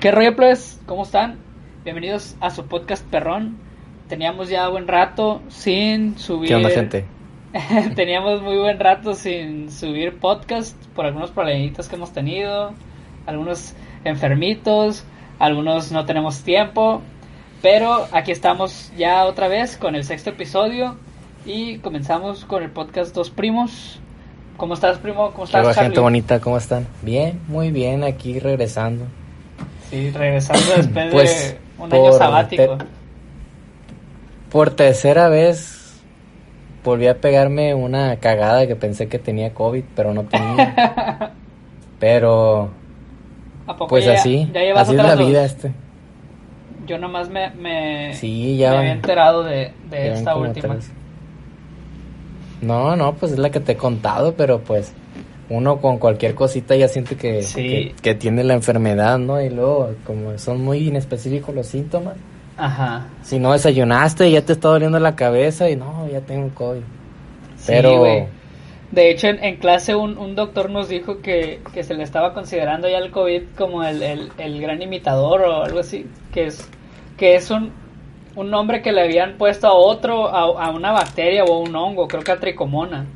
¿Qué rollo, pues? ¿Cómo están? Bienvenidos a su podcast Perrón. Teníamos ya buen rato sin subir. ¿Qué onda, gente? Teníamos muy buen rato sin subir podcast por algunos problemitas que hemos tenido, algunos enfermitos, algunos no tenemos tiempo. Pero aquí estamos ya otra vez con el sexto episodio y comenzamos con el podcast Dos Primos. ¿Cómo estás, primo? ¿Cómo estás, Hola, gente bonita, ¿cómo están? Bien, muy bien, aquí regresando. Sí, regresando después pues, de un año sabático. por tercera vez volví a pegarme una cagada que pensé que tenía COVID, pero no tenía. pero pues así, así es la vida este. Yo nomás me, me, sí, ya me había enterado de, de esta última. No, no, pues es la que te he contado, pero pues uno con cualquier cosita ya siente que, que, tiene la enfermedad, ¿no? Y luego, como son muy inespecíficos los síntomas. Ajá. Si no desayunaste y ya te está doliendo la cabeza y no, ya tengo COVID. Pero... de hecho, en, clase un, un, doctor nos dijo que, que, se le estaba considerando ya el COVID como el, el, el, gran imitador o algo así, que es, que es un, un nombre que le habían puesto a otro, a, a una bacteria o a un hongo, creo que a tricomona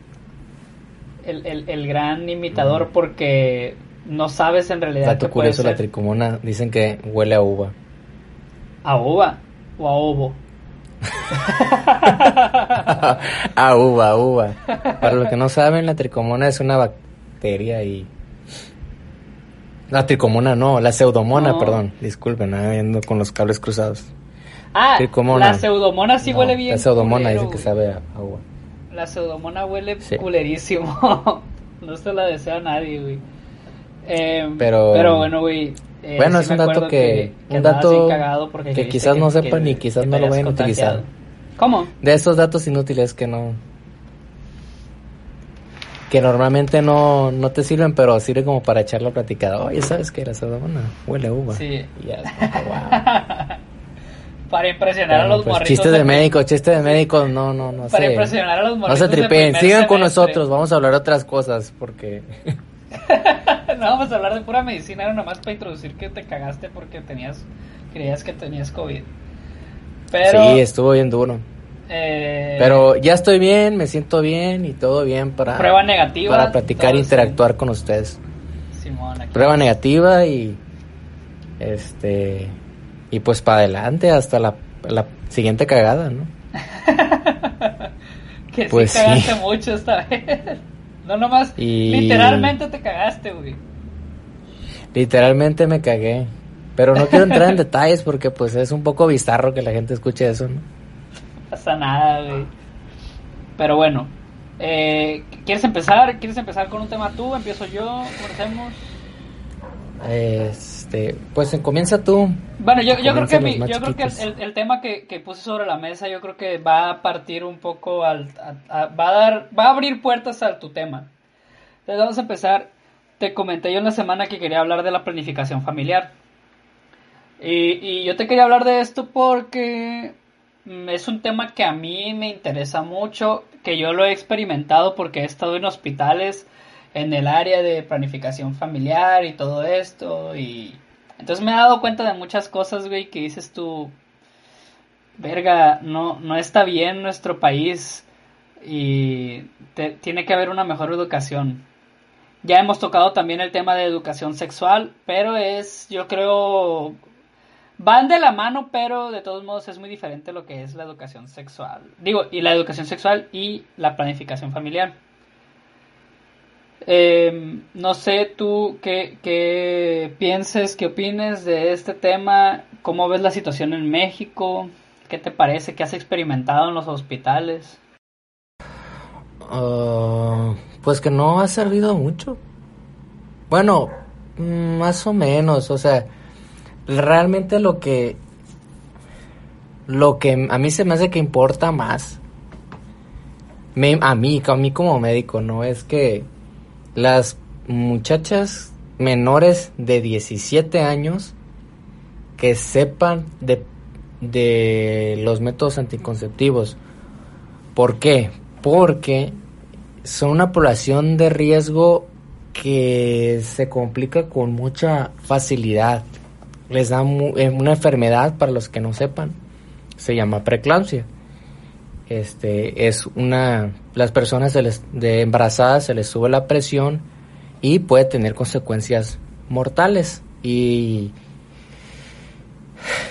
el, el, gran imitador porque no sabes en realidad. Dato curioso, la tricomona dicen que huele a uva. ¿A uva o a ovo? a uva, a uva. Para los que no saben, la tricomona es una bacteria y... La tricomona no, la pseudomona, perdón. Disculpen, ando con los cables cruzados. Ah, la pseudomona sí huele bien. La pseudomona dice que sabe a uva. La pseudomona huele culerísimo. no se la desea a nadie, güey. Em, pero, pero bueno, güey. Eh, bueno, es un dato que, un dato que quizás no sepan y quizás no lo vayan a utilizar. ¿Cómo? De esos datos inútiles que no que normalmente no, no te sirven, pero sirve como para echarlo a platicar. Oye, ¿sabes qué era pseudomona? Huele a uva. Sí. Para impresionar a los pues, morritos. Chistes de médicos, chistes de médicos, no, no, no Para impresionar a los morritos. No se tripen, sigan con nosotros, vamos a hablar de otras cosas, porque... no, vamos a hablar de pura medicina, era nomás para introducir que te cagaste porque tenías, creías que tenías COVID. Pero, sí, estuvo bien duro. Eh, Pero ya estoy bien, me siento bien y todo bien para... Prueba negativa. Para platicar e interactuar con ustedes. Simón, Prueba negativa y... Este y pues para adelante hasta la, la siguiente cagada, ¿no? que pues sí cagaste mucho esta vez. No nomás, literalmente te cagaste, güey. Literalmente me cagué. Pero no quiero entrar en detalles porque pues es un poco bizarro que la gente escuche eso, ¿no? No pasa nada, güey. Pero bueno, eh, ¿quieres empezar? ¿Quieres empezar con un tema tú? ¿Empiezo yo? ¿Cómo hacemos? Este, pues comienza tú. Bueno, yo, yo creo que, yo creo que el, tema que, que, puse sobre la mesa, yo creo que va a partir un poco al, va a dar, va a abrir puertas a tu tema. Entonces vamos a empezar. Te comenté yo en la semana que quería hablar de la planificación familiar. Y, y yo te quería hablar de esto porque mm, es un tema que a mí me interesa mucho, que yo lo he experimentado porque he estado en hospitales en el área de planificación familiar y todo esto. Y entonces me he dado cuenta de muchas cosas, güey, que dices tú, verga, no, no está bien nuestro país y tiene que haber una mejor educación. Ya hemos tocado también el tema de educación sexual, pero es, yo creo, van de la mano, pero de todos modos es muy diferente lo que es la educación sexual. Digo, y la educación sexual y la planificación familiar. Eh, no sé tú qué, qué pienses, qué opines de este tema, cómo ves la situación en México, qué te parece, qué has experimentado en los hospitales. Ah, pues que no ha servido mucho. Bueno, mm, más o menos, o sea, realmente lo que lo que a mí se me hace que importa más a mí, a mí como médico, ¿no? Es que las muchachas menores de 17 años que sepan de, de los métodos anticonceptivos. ¿Por qué? Porque son una población de riesgo que se complica con mucha facilidad. Les da eh, una enfermedad, para los que no sepan, se llama preeclampsia. Este, es una, las personas de embarazadas se les sube la presión y puede tener consecuencias mortales. Y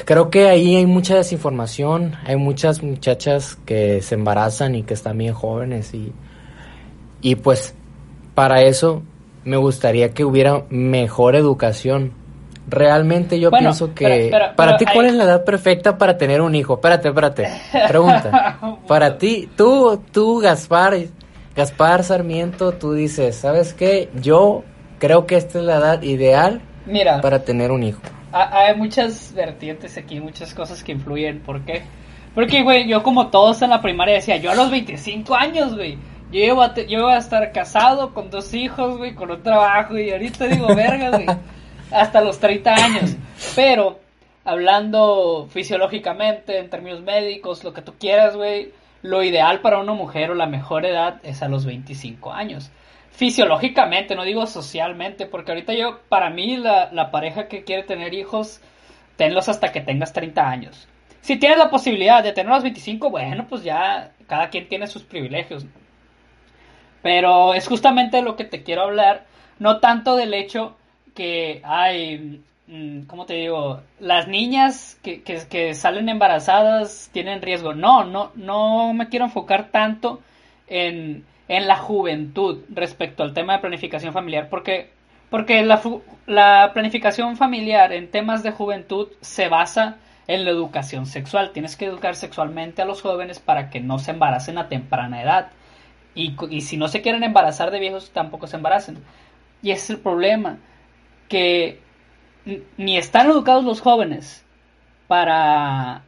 creo que ahí hay mucha desinformación, hay muchas muchachas que se embarazan y que están bien jóvenes y, y pues para eso me gustaría que hubiera mejor educación Realmente yo pienso que... para ti, ¿cuál es la edad perfecta para tener un hijo? Espérate, espérate. Pregunta. para ti, tú, tú, Gaspar, Gaspar Sarmiento, tú dices, ¿sabes qué? Yo creo que esta es la edad ideal Mira, para tener un hijo. Hay muchas vertientes aquí, muchas cosas que influyen. ¿Por qué? Porque, güey, yo como todos en la primaria decía, yo a los 25 años, güey, yo iba, a yo iba a estar casado con dos hijos, güey, con un trabajo, y ahorita digo, verga, güey hasta los 30 años. Pero, hablando fisiológicamente, en términos médicos, lo que tú quieras, güey, lo ideal para una mujer o la mejor edad es a los 25 años. Fisiológicamente, no digo socialmente, porque ahorita yo, para mí, la, la pareja que quiere tener hijos, tenlos hasta que tengas 30 años. Si tienes la posibilidad de tener los 25, bueno, pues ya cada quien tiene sus privilegios. Pero es justamente lo que te quiero hablar, no tanto del hecho que hay, mm, ¿cómo te digo? Las niñas que, que, salen embarazadas tienen riesgo. No, no, no me quiero enfocar tanto en, en la juventud respecto al tema de planificación familiar, porque, porque la, la planificación familiar en temas de juventud se basa en la educación sexual. Tienes que educar sexualmente a los jóvenes para que no se embaracen a temprana edad. Y, y si no se quieren embarazar de viejos, tampoco se embaracen. Y ese es el problema que ni están educados los jóvenes para,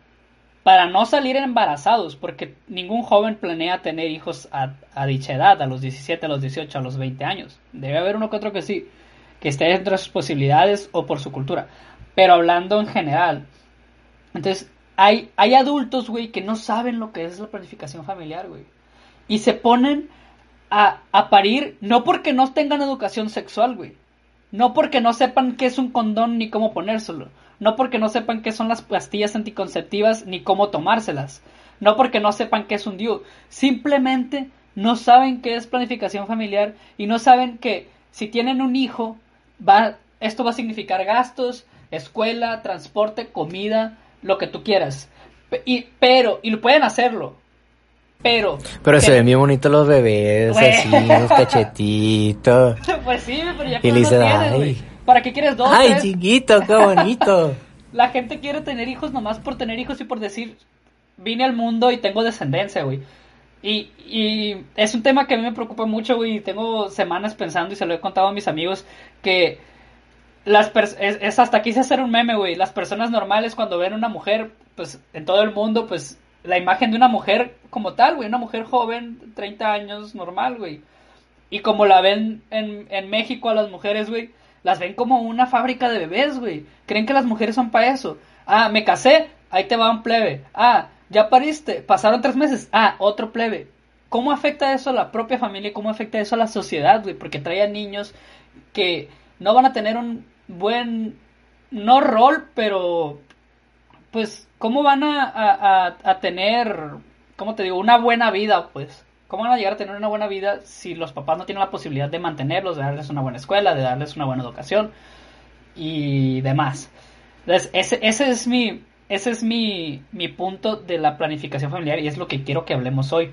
para no salir embarazados, porque ningún joven planea tener hijos a, dicha edad, a los 17, a los 18, a los 20 años. Debe haber uno que otro que sí, que esté dentro de sus posibilidades o por su cultura. Pero hablando en general, entonces hay, hay adultos, güey, que no saben lo que es la planificación familiar, güey. Y se ponen a, a parir no porque no tengan educación sexual, güey, no porque no sepan qué es un condón ni cómo ponérselo. No porque no sepan qué son las pastillas anticonceptivas ni cómo tomárselas. No porque no sepan qué es un DIU. Simplemente no saben qué es planificación familiar y no saben que si tienen un hijo, va, esto va a significar gastos, escuela, transporte, comida, lo que tú quieras. Y, pero, y lo pueden hacerlo, pero. Pero se ven bien bonitos los bebés, así, los cachetitos. Pues sí, pero ya y le dice, ay. ¿Para qué quieres dos? Ay, chiquito, qué bonito. La gente quiere tener hijos nomás por tener hijos y por decir, vine al mundo y tengo descendencia, güey. Y, y es un tema que a mí me preocupa mucho, güey. Tengo semanas pensando y se lo he contado a mis amigos que las es, es, hasta quise hacer un meme, güey. Las personas normales cuando ven una mujer, pues en todo el mundo, pues la imagen de una mujer como tal, güey, una mujer joven, 30 años, normal, güey. Y como la ven en, México a las mujeres, güey, las ven como una fábrica de bebés, güey. Creen que las mujeres son para eso. Ah, me casé, ahí te va un plebe. Ah, ya pariste, pasaron tres meses. Ah, otro plebe. ¿Cómo afecta eso a la propia familia y cómo afecta eso a la sociedad, güey? Porque trae a niños que no van a tener un buen, no rol, pero pues ¿cómo van a, a, tener, cómo te digo, una buena vida, pues? ¿Cómo van a llegar a tener una buena vida si los papás no tienen la posibilidad de mantenerlos, de darles una buena escuela, de darles una buena educación y demás? Entonces, ese, ese es mi, ese es mi, mi punto de la planificación familiar y es lo que quiero que hablemos hoy.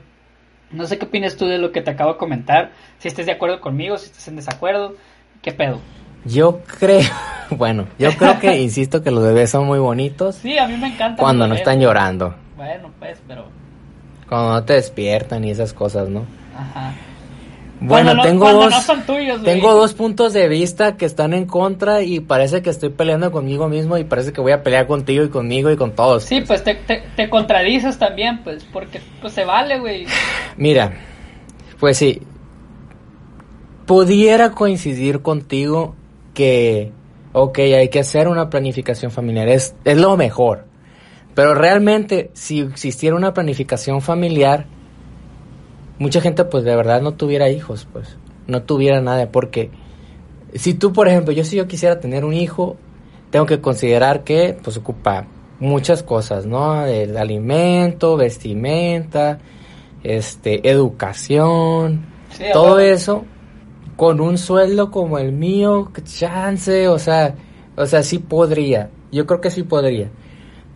No sé qué opinas tú de lo que te acabo de comentar, si estés de acuerdo conmigo, si estás en desacuerdo, ¿qué pedo? Yo creo, bueno, yo creo que, insisto, que los bebés son muy bonitos. Sí, a mí me encanta. Cuando no están llorando. Bueno, pues, pero... Cuando no te despiertan y esas cosas, ¿no? Ajá. Bueno, tengo dos, tengo dos puntos de vista que están en contra y parece que estoy peleando conmigo mismo y parece que voy a pelear contigo y conmigo y con todos. Sí, pues, te, te, contradices también, pues, porque pues se vale, güey. Mira, pues sí, pudiera coincidir contigo que, ok, hay que hacer una planificación familiar, es, es lo mejor. Pero realmente, si existiera una planificación familiar, mucha gente pues de verdad no tuviera hijos, pues no tuviera nada, porque si tú, por ejemplo, yo si yo quisiera tener un hijo, tengo que considerar que pues ocupa muchas cosas, ¿no? El alimento, vestimenta, este, educación, todo eso con un sueldo como el mío, chance, o sea, o sea, sí podría. Yo creo que sí podría.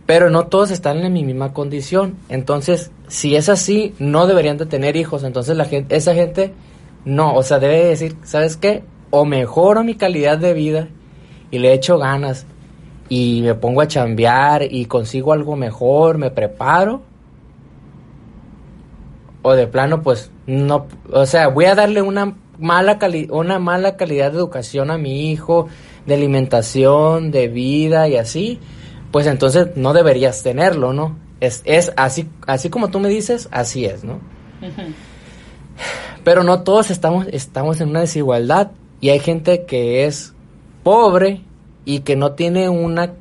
Pero no todos están en mi misma condición. Entonces, si es así, no deberían de tener hijos. Entonces, esa gente, no, o sea, debe decir, ¿sabes qué? O mejoro mi calidad de vida y le echo ganas y me pongo a chambear y consigo algo mejor, me preparo. O de plano, pues, no, o sea, voy a darle una mala, una mala calidad de educación a mi hijo, de alimentación, de vida y así pues entonces no deberías tenerlo, ¿no? Es, es así, así como tú me dices, así es, ¿no? Pero no todos estamos, estamos en una desigualdad y hay gente que es pobre y que no tiene una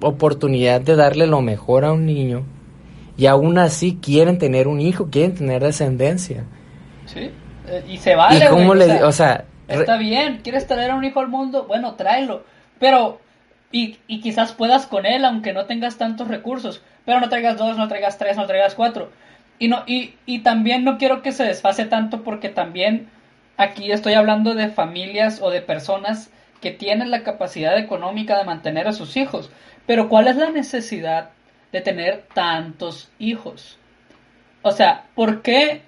oportunidad de darle lo mejor a un niño y aún así quieren tener un hijo, quieren tener descendencia. Sí, y se vale. ¿Y cómo le, o sea, está bien, quieres traer un hijo al mundo, bueno, tráelo, pero y, y quizás puedas con él aunque no tengas tantos recursos, pero no traigas dos, no traigas tres, no traigas cuatro. Y, no, y, y también no quiero que se desfase tanto porque también aquí estoy hablando de familias o de personas que tienen la capacidad económica de mantener a sus hijos. Pero ¿cuál es la necesidad de tener tantos hijos? O sea, ¿por qué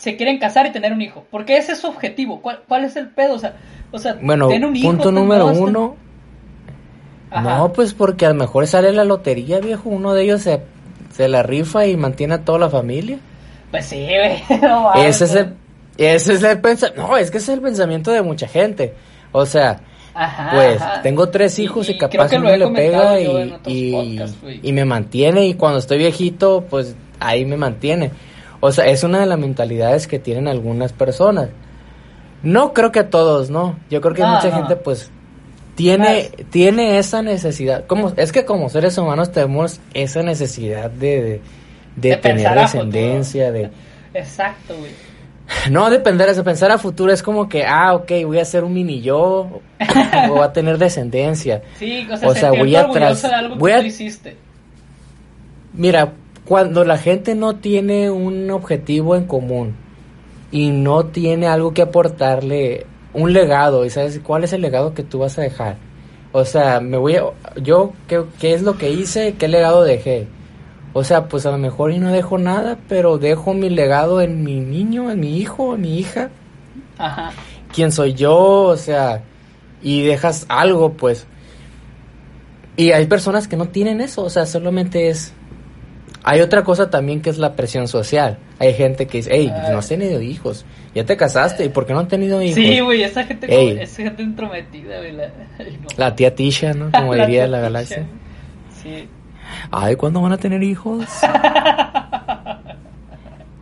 se quieren casar y tener un hijo? ¿Por qué ese es su objetivo? ¿Cuál, cuál es el pedo? O sea, o sea bueno, un hijo, punto número uno, no, pues porque a lo mejor sale la lotería, viejo. Uno de ellos se, se la rifa y mantiene a toda la familia. Pues sí, güey. ese, es el, ese es el pensamiento. No, es que ese es el pensamiento de mucha gente. O sea, pues tengo tres hijos y, capaz uno le pega y, y, me mantiene. Y cuando estoy viejito, pues ahí me mantiene. O sea, es una de las mentalidades que tienen algunas personas. No creo que a todos, ¿no? Yo creo que mucha gente, pues, tiene, tiene esa necesidad. Como, es que como seres humanos tenemos esa necesidad de, de, tener descendencia, de... Exacto, güey. No depender de eso, pensar a futuro es como que, ah, ok, voy a ser un mini yo, o voy a tener descendencia. Sí, o sea, voy a tras... voy a... hiciste. Mira, cuando la gente no tiene un objetivo en común y no tiene algo que aportarle un legado y sabes cuál es el legado que tú vas a dejar. O sea, me voy a, yo ¿qué, qué es lo que hice, qué legado dejé. O sea, pues a lo mejor y no dejo nada, pero dejo mi legado en mi niño, en mi hijo, en mi hija. Ajá. ¿Quién soy yo? O sea, y dejas algo, pues. Y hay personas que no tienen eso, o sea, solamente es hay otra cosa también que es la presión social. Hay gente que dice, hey, no has tenido hijos, ya te casaste, ¿y por qué no han tenido hijos? Sí, güey, esa gente, esa gente entrometida, güey. La, tía Tisha, ¿no? Como diría la galaxia. Sí. Ay, ¿cuándo van a tener hijos?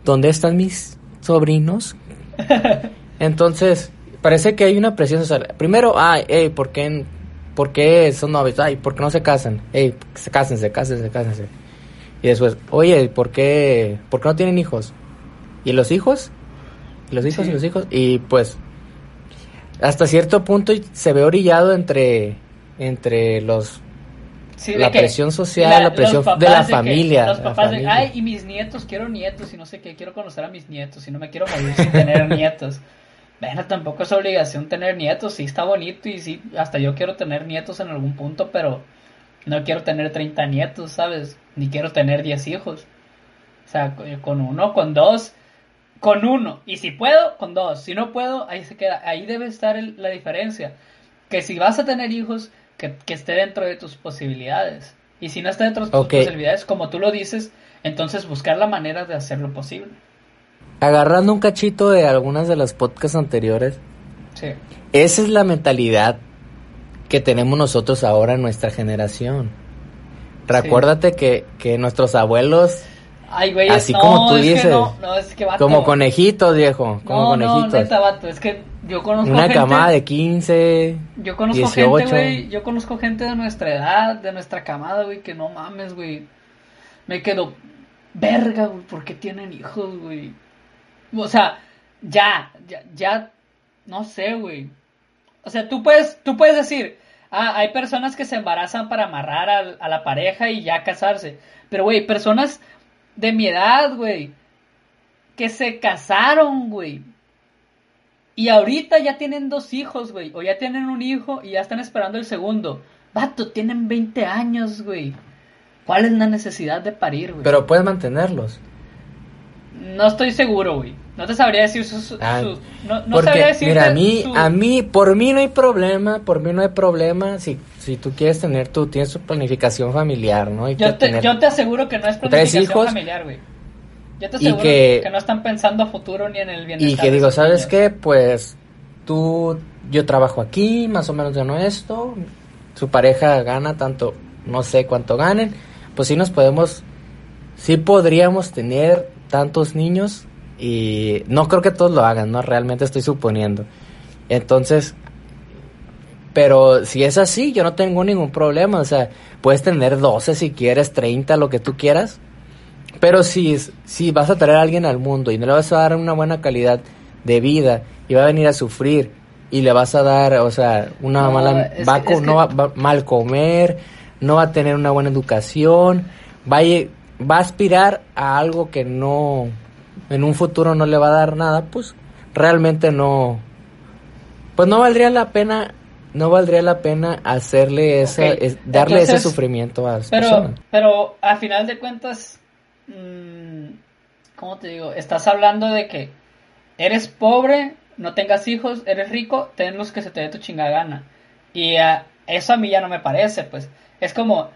¿Dónde están mis sobrinos? Entonces, parece que hay una presión social. Primero, ay, hey, ¿por qué, ¿por qué son novios? Ay, ¿por qué no se casan? Hey, se cásense, cásense, cásense. Y después, oye, ¿por qué, ¿por qué no tienen hijos? ¿Y los hijos? ¿Y los hijos y los hijos? Y pues, hasta cierto punto se ve orillado entre, entre los... la presión social, la, presión de la familia. los papás de, ay, y mis nietos, quiero nietos y no sé qué, quiero conocer a mis nietos y no me quiero morir sin tener nietos. Bueno, tampoco es obligación tener nietos, sí está bonito y sí, hasta yo quiero tener nietos en algún punto, pero no quiero tener 30 nietos, ¿sabes? Ni quiero tener 10 hijos. O sea, con uno, con dos, con uno. Y si puedo, con dos. Si no puedo, ahí se queda. Ahí debe estar la diferencia. Que si vas a tener hijos, que, esté dentro de tus posibilidades. Y si no está dentro de tus posibilidades, como tú lo dices, entonces buscar la manera de hacerlo posible. agarrando un cachito de algunas de las podcasts anteriores, sí. esa es la mentalidad que tenemos nosotros ahora en nuestra generación. Recuérdate que, que nuestros abuelos Ay, güey, así como tú dices, no, es que como conejitos, viejo, como conejitos. No, neta, vato, es que yo conozco Una camada de 15, Yo conozco gente, güey, yo conozco gente de nuestra edad, de nuestra camada, güey, que no mames, güey. Me quedo, verga, güey, ¿por qué tienen hijos, güey? O sea, ya, ya, ya, no sé, güey. O sea, tú puedes, tú puedes decir, ah, hay personas que se embarazan para amarrar a, a la pareja y ya casarse. Pero, güey, personas de mi edad, güey, que se casaron, güey. Y ahorita ya tienen dos hijos, güey. O ya tienen un hijo y ya están esperando el segundo. Vato, tienen 20 años, güey. ¿Cuál es la necesidad de parir, güey? Pero puedes mantenerlos. No estoy seguro, güey. No te sabría decir sus... Ah, no, no sabría decir mira, a mí, a mí, por mí no hay problema, por mí no hay problema si, si tú quieres tener tu, tienes tu planificación familiar, ¿no? yo, te, yo te aseguro que no es planificación familiar, güey. Yo te aseguro que, no están pensando a futuro ni en el bienestar. Y que digo, ¿sabes qué? Pues tú, yo trabajo aquí, más o menos gano esto, su pareja gana tanto, no sé cuánto ganen, pues sí nos podemos, sí podríamos tener tantos niños y no creo que todos lo hagan, ¿no? Realmente estoy suponiendo. Entonces, pero si es así, yo no tengo ningún problema. O sea, puedes tener 12 si quieres, 30, lo que tú quieras. Pero si, si vas a traer a alguien al mundo y no le vas a dar una buena calidad de vida y va a venir a sufrir y le vas a dar, o sea, una mala... Va, no va, va, mal comer, no va a tener una buena educación, va a, va a aspirar a algo que no en un futuro no le va a dar nada, pues realmente no, pues no valdría la pena, no valdría la pena hacerle ese, darle ese sufrimiento a las pero, Pero a final de cuentas, mmm, ¿cómo te digo? Estás hablando de que eres pobre, no tengas hijos, eres rico, ten los que se te dé tu chingada gana. Y eso a mí ya no me parece, pues. Es como,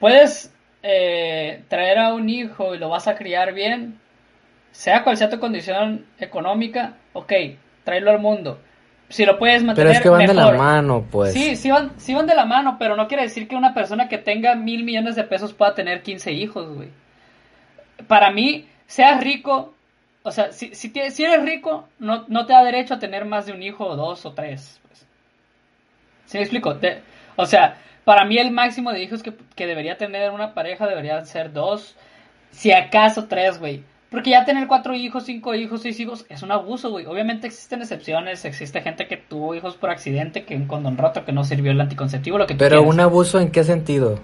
puedes eh, traer a un hijo y lo vas a criar bien, sea cual sea tu condición económica, ok, tráelo al mundo. Si lo puedes mantener. Pero es que van de la mano, pues. Sí, sí van, sí van de la mano, pero no quiere decir que una persona que tenga mil millones de pesos pueda tener 15 hijos, güey. Para mí, seas rico, o sea, si, si, si eres rico, no, no, te da derecho a tener más de un hijo, o dos o tres. Pues. ¿Sí me explico? o sea, para mí el máximo de hijos que, que debería tener una pareja debería ser dos, si acaso tres, güey. Porque ya tener cuatro hijos, cinco hijos, seis hijos es un abuso, güey. Obviamente existen excepciones, existe gente que tuvo hijos por accidente, que un condón roto, que no sirvió el anticonceptivo, lo que Pero un abuso en qué sentido?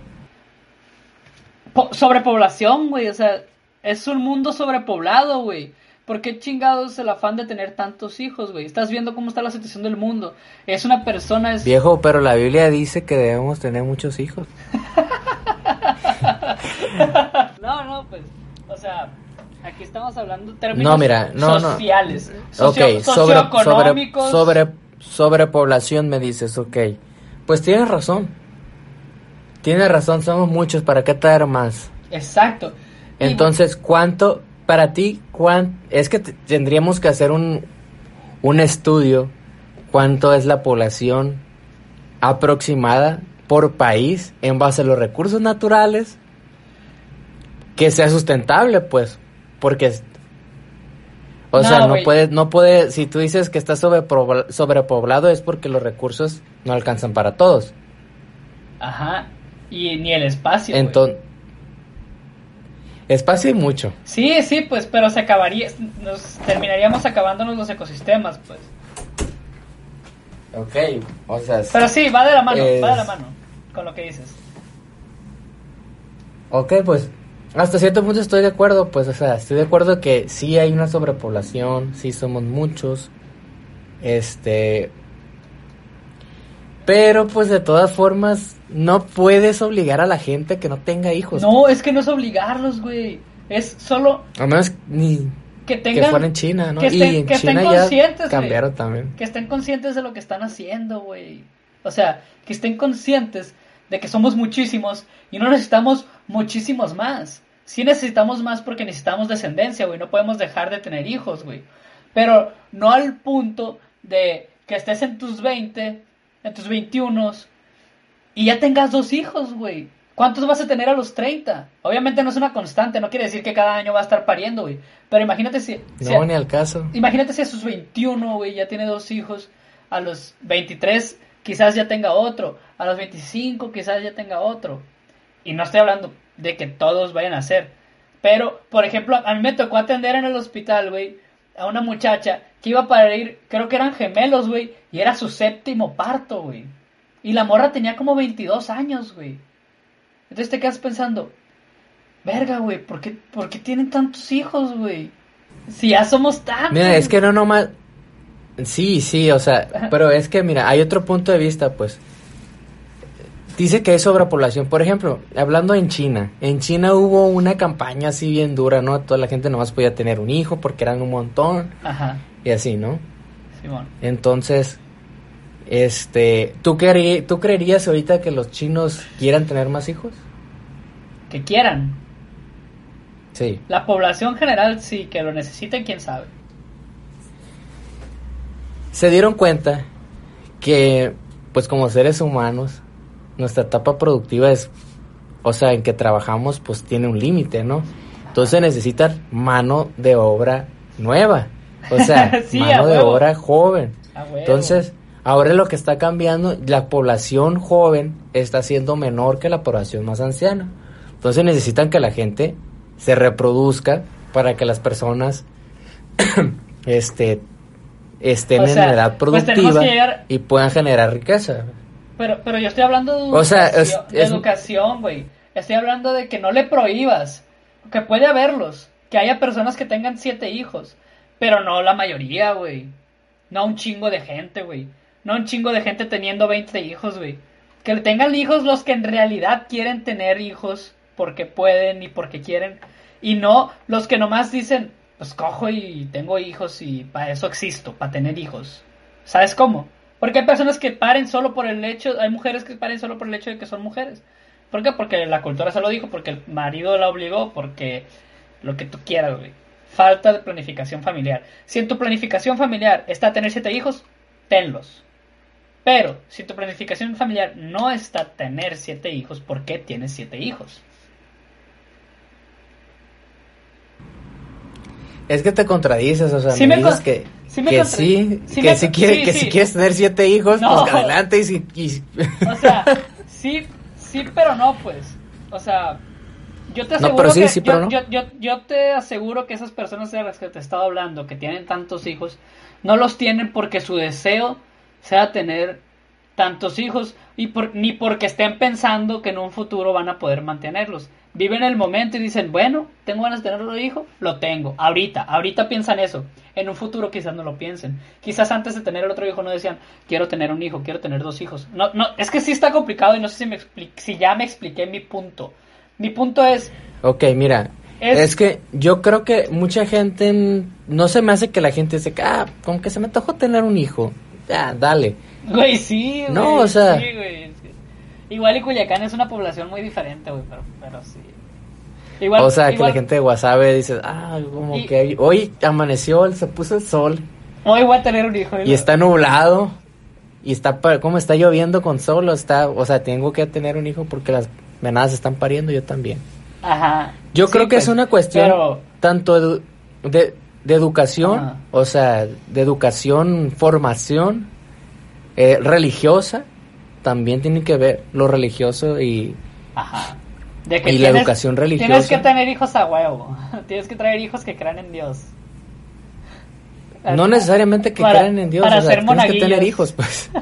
sobrepoblación, güey, o sea, es un mundo sobrepoblado, güey. ¿Por qué chingados el afán de tener tantos hijos, güey? Estás viendo cómo está la situación del mundo. Es una persona... Es... Viejo, pero la Biblia dice que debemos tener muchos hijos. no, no, pues, o sea, Aquí estamos hablando de términos no, mira, no, sociales, no. okay, sobre, sobre, sobrepoblación me dices, ok. Pues tienes razón. Tienes razón, somos muchos, ¿para qué traer más? Exacto. Entonces, ¿cuánto, para ti, cuán, es que tendríamos que hacer un, un estudio, cuánto es la población aproximada por país en base a los recursos naturales que sea sustentable, pues. Porque, o sea, no puede, no puede, si tú dices que está sobrepoblado es porque los recursos no alcanzan para todos. Ajá, y ni el espacio. Entonces, espacio y mucho. Sí, sí, pues, pero se acabaría, nos terminaríamos acabándonos los ecosistemas, pues. Ok, o sea... Pero sí, va de la mano, va de la mano con lo que dices. Ok, pues hasta cierto punto estoy de acuerdo, pues, o sea, estoy de acuerdo que sí hay una sobrepoblación, sí somos muchos, este, pero pues de todas formas no puedes obligar a la gente que no tenga hijos. No, es que no es obligarlos, güey, es solo... A menos ni que tengan... Que en China, ¿no? Que estén, y en que estén conscientes, cambiaron también. Que estén conscientes de lo que están haciendo, güey. O sea, que estén conscientes de que somos muchísimos y no necesitamos muchísimos más. sí necesitamos más porque necesitamos descendencia, güey. No podemos dejar de tener hijos, güey. Pero no al punto de que estés en tus 20, en tus 21 y ya tengas dos hijos, güey. ¿Cuántos vas a tener a los 30? Obviamente no es una constante, no quiere decir que cada año va a estar pariendo, güey. Pero imagínate si... no, ni al caso. Imagínate si a sus 21, güey, ya tiene dos hijos. A los 23 quizás ya tenga otro. A los 25 quizás ya tenga otro. Y no estoy hablando de que todos vayan a ser. Pero, por ejemplo, a mí me tocó atender en el hospital, güey, a una muchacha que iba para ir, creo que eran gemelos, güey, y era su séptimo parto, güey. Y la morra tenía como 22 años, güey. Entonces te quedas pensando, verga, güey, ¿por qué, ¿por qué tienen tantos hijos, güey? Si ya somos tantos. Mira, es que no nomás... Sí, sí, o sea, pero es que, mira, hay otro punto de vista, pues dice que hay sobrepoblación. Por ejemplo, hablando en China, en China hubo una campaña así bien dura, ¿no? Toda la gente nomás podía tener un hijo porque eran un montón. Ajá. Y así, ¿no? Simón. Entonces, este, ¿tú, ¿tú creerías ahorita que los chinos quieran tener más hijos? Que quieran. Sí. La población general sí, que lo necesiten, quién sabe. Se dieron cuenta que, pues como seres humanos, nuestra etapa productiva es, o sea, en que trabajamos, pues tiene un límite, ¿no? Entonces necesitan mano de obra nueva, o sea, mano de obra joven. Entonces, ahora lo que está cambiando, la población joven está siendo menor que la población más anciana. Entonces necesitan que la gente se reproduzca para que las personas este estén en edad pues productiva y puedan generar riqueza. Pero, pero yo estoy hablando de educación, educación, güey. Estoy hablando de que no le prohíbas. Que puede haberlos. Que haya personas que tengan siete hijos. Pero no la mayoría, güey. No un chingo de gente, güey. No un chingo de gente teniendo 20 hijos, güey. Que tengan hijos los que en realidad quieren tener hijos porque pueden y porque quieren. Y no los que nomás dicen, pues cojo y tengo hijos y para eso existo, para tener hijos. ¿Sabes cómo? Porque hay personas que paren solo por el hecho, hay mujeres que paren solo por el hecho de que son mujeres. ¿Por qué? Porque la cultura se lo dijo, porque el marido la obligó, porque lo que tú quieras, güey. Falta de planificación familiar. Si en tu planificación familiar está tener siete hijos, tenlos. Pero si tu planificación familiar no está tener siete hijos, ¿por qué tienes siete hijos? Es que te contradices, o sea, me, dices que que sí, que, si que si quieres tener siete hijos, pues adelante y si... O sea, sí, sí, pero no, pues. O sea, yo te aseguro que, yo, yo, yo, te aseguro que esas personas de las que te he estado hablando, que tienen tantos hijos, no los tienen porque su deseo sea tener tantos hijos y por, ni porque estén pensando que en un futuro van a poder mantenerlos viven el momento y dicen, bueno, tengo ganas de tener otro hijo, lo tengo, ahorita, ahorita piensan eso, en un futuro quizás no lo piensen, quizás antes de tener el otro hijo no decían, quiero tener un hijo, quiero tener dos hijos, no, no, es que sí está complicado y no sé si, me si ya me expliqué mi punto, mi punto es... Ok, mira, es, que yo creo que mucha gente, no se me hace que la gente se, ah, como que se me antojó tener un hijo, ya, dale. Güey, sí, güey. No, o sea... Sí, güey Igual y Culiacán es una población muy diferente, güey, pero, sí. Igual, o sea, que la gente de Guasave dice, ah, como que hoy amaneció, se puso el sol. Hoy voy a tener un hijo. Y está nublado. Y está, como está lloviendo con sol, o está, o sea, tengo que tener un hijo porque las venadas están pariendo, yo también. Ajá. Yo creo que es pues, una cuestión tanto de, de, educación, o sea, de educación, formación eh, religiosa, también tiene que ver lo religioso y, Ajá. y la educación religiosa. Tienes que tener hijos a huevo. Tienes que traer hijos que crean en Dios. No necesariamente que crean en Dios, o sea, tienes que tener hijos, pues.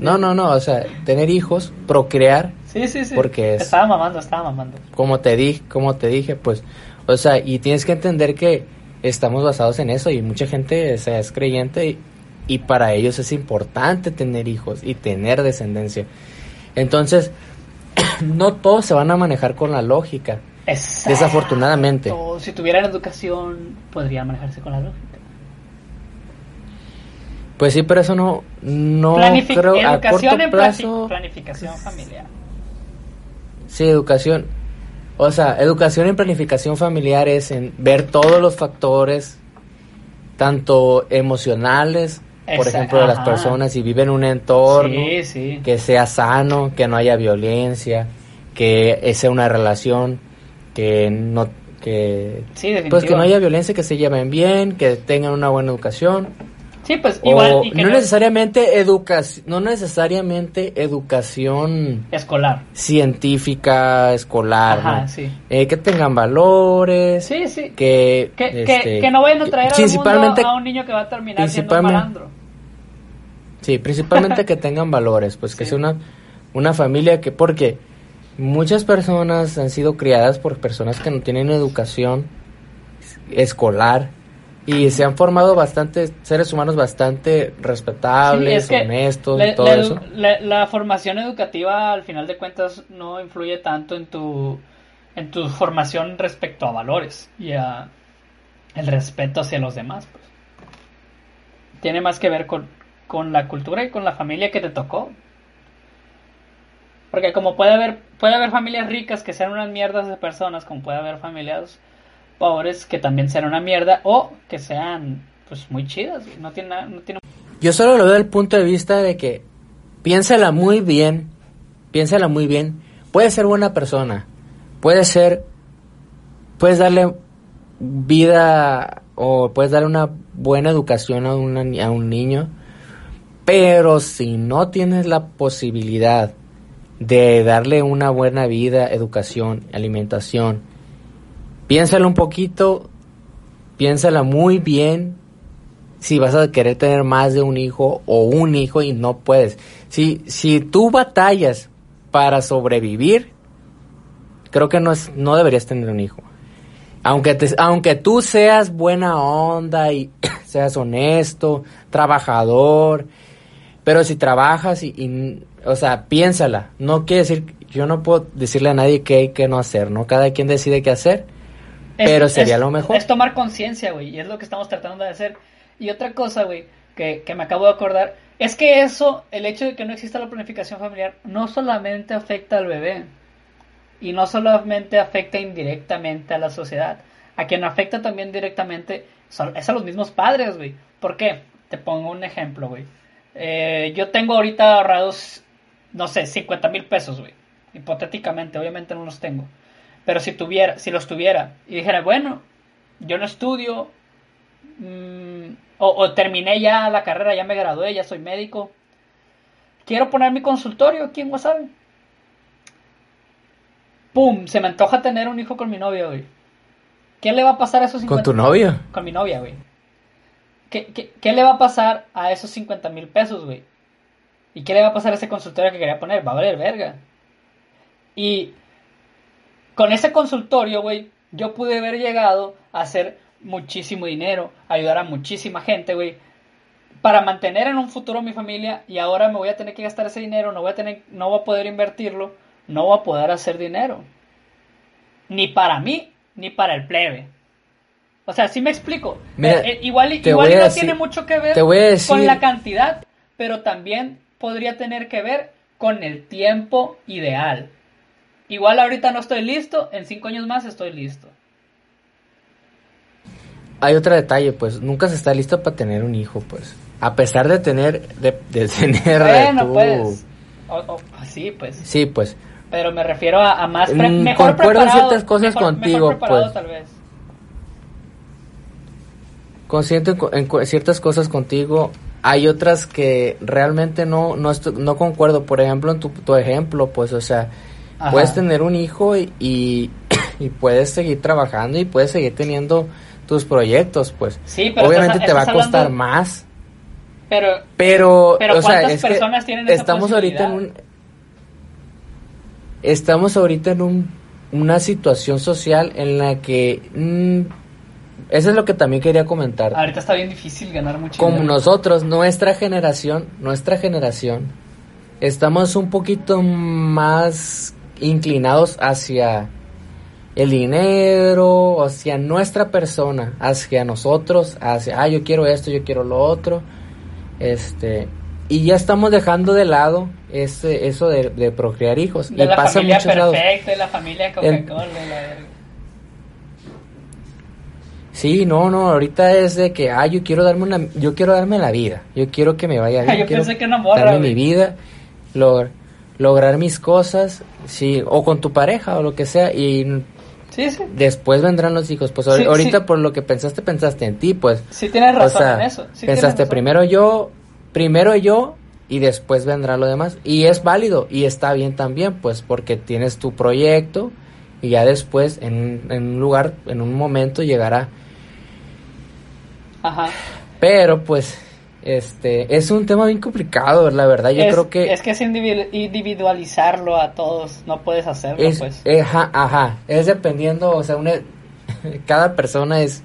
No, no, no, o sea, tener hijos, procrear. Sí, sí, sí. Porque es, estaba mamando, estaba mamando. Como te dije, como te dije, pues, o sea, y tienes que entender que estamos basados en eso y mucha gente o es creyente y, y para ellos es importante tener hijos y tener descendencia. Entonces, no todos se van a manejar con la lógica. Desafortunadamente. Si tuvieran educación, podrían manejarse con la lógica. Pues sí, pero eso no, no creo a corto plazo. Planificación familiar. Sí, educación. O sea, educación en planificación familiar es en ver todos los factores, tanto emocionales, por ejemplo, de las personas, si viven en un entorno que sea sano, que no haya violencia, que sea una relación que no que pues que no haya violencia, que se lleven bien, que tengan una buena educación. Sí, pues igual no, necesariamente educación, no necesariamente educación escolar, científica, escolar, eh, que tengan valores, sí, sí, que que, este, no vayan a traer principalmente, a un niño que va a terminar siendo un malandro. Sí, principalmente que tengan valores, pues que sea una una familia que porque muchas personas han sido criadas por personas que no tienen educación escolar y se han formado bastante seres humanos bastante respetables, honestos y todo eso. La, formación educativa al final de cuentas no influye tanto en tu en tu formación respecto a valores y a el respeto hacia los demás. Pues. Tiene más que ver con, con la cultura y con la familia que te tocó. Porque como puede haber, puede haber familias ricas que sean unas mierdas de personas, como puede haber familias pobres que también sean una mierda o que sean pues muy chidas. No tiene, no tiene... Yo solo lo veo del punto de vista de que piénsala muy bien, piénsala muy bien. Puede ser buena persona, puede ser, puedes darle vida o puedes darle una buena educación a, una, a un niño, pero si no tienes la posibilidad de darle una buena vida, educación, alimentación. Piénsalo un poquito, piénsala muy bien si vas a querer tener más de un hijo o un hijo y no puedes. Si, si tú batallas para sobrevivir, creo que no, es, no deberías tener un hijo. Aunque, te, aunque tú seas buena onda y seas honesto, trabajador, pero si trabajas y o sea, piénsala. No quiere decir, yo no puedo decirle a nadie qué hay que no hacer, ¿no? Cada quien decide qué hacer, pero sería lo mejor. Es tomar conciencia, güey, y es lo que estamos tratando de hacer. Y otra cosa, güey, que, que me acabo de acordar, es que eso, el hecho de que no exista la planificación familiar, no solamente afecta al bebé, y no solamente afecta indirectamente a la sociedad, a quien afecta también directamente es a los mismos padres, güey. ¿Por qué? Te pongo un ejemplo, güey. Eh, yo tengo ahorita ahorrados no sé, 50 mil pesos, güey. Hipotéticamente, obviamente no los tengo. Pero si tuviera, si los tuviera y dijera, bueno, yo no estudio, mm, o, terminé ya la carrera, ya me gradué, ya soy médico, quiero poner mi consultorio aquí en WhatsApp. ¡Pum! Se me antoja tener un hijo con mi novia, güey. ¿Qué le va a pasar a esos 50 ¿Con tu novia? Con mi novia, güey. ¿Qué, qué, qué le va a pasar a esos 50 mil pesos, güey? ¿Y qué le va a pasar a ese consultorio que quería poner? Va a valer verga. Y con ese consultorio, güey, yo pude haber llegado a hacer muchísimo dinero, ayudar a muchísima gente, güey, para mantener en un futuro mi familia y ahora me voy a tener que gastar ese dinero, no voy a tener, no voy a poder invertirlo, no voy a poder hacer dinero. Ni para mí, ni para el plebe. O sea, sí me explico. Eh, eh, igual igual no tiene mucho que ver con la cantidad, pero también podría tener que ver con el tiempo ideal. Igual ahorita no estoy listo, en cinco años más estoy listo. Hay otro detalle, pues nunca se está listo para tener un hijo, pues. A pesar de tener, de, tener bueno, pues. sí, pues. Sí, pues. Pero me refiero a, más pre mm, mejor preparado, ciertas cosas contigo, pues. tal vez. Consciente en ciertas cosas contigo hay otras que realmente no, no, no concuerdo. Por ejemplo, en tu, tu ejemplo, pues, o sea, puedes tener un hijo y, y, puedes seguir trabajando y puedes seguir teniendo tus proyectos, pues. Sí, pero Obviamente te va a costar más. Pero, pero, o sea, personas tienen esa estamos ahorita en un estamos ahorita en un, una situación social en la que mm, eso es lo que también quería comentar. Ahorita está bien difícil ganar mucho. Como nosotros, nuestra generación, nuestra generación, estamos un poquito más inclinados hacia el dinero, hacia nuestra persona, hacia nosotros, hacia, ah, yo quiero esto, yo quiero lo otro. Este, y ya estamos dejando de lado ese, eso de, procrear hijos. De la pasa familia perfecta, de la familia Coca-Cola, Sí, no, no, ahorita es de que, ah, yo quiero darme una, yo quiero darme la vida, yo quiero que me vaya bien, yo quiero pensé que no morra, darme mi vida, lograr, lograr mis cosas, sí, o con tu pareja o lo que sea, y sí, sí. después vendrán los hijos. Pues ahorita por lo que pensaste, pensaste en ti, pues. Sí, tienes razón en eso. pensaste primero yo, primero yo, y después vendrá lo demás. Y es válido, y está bien también, pues, porque tienes tu proyecto, y ya después, en, en un lugar, en un momento llegará Ajá. Pero pues este es un tema bien complicado, la verdad. Yo creo que es que es individualizarlo a todos, no puedes hacerlo, pues. Ajá, ajá, es dependiendo, o sea, una, cada persona es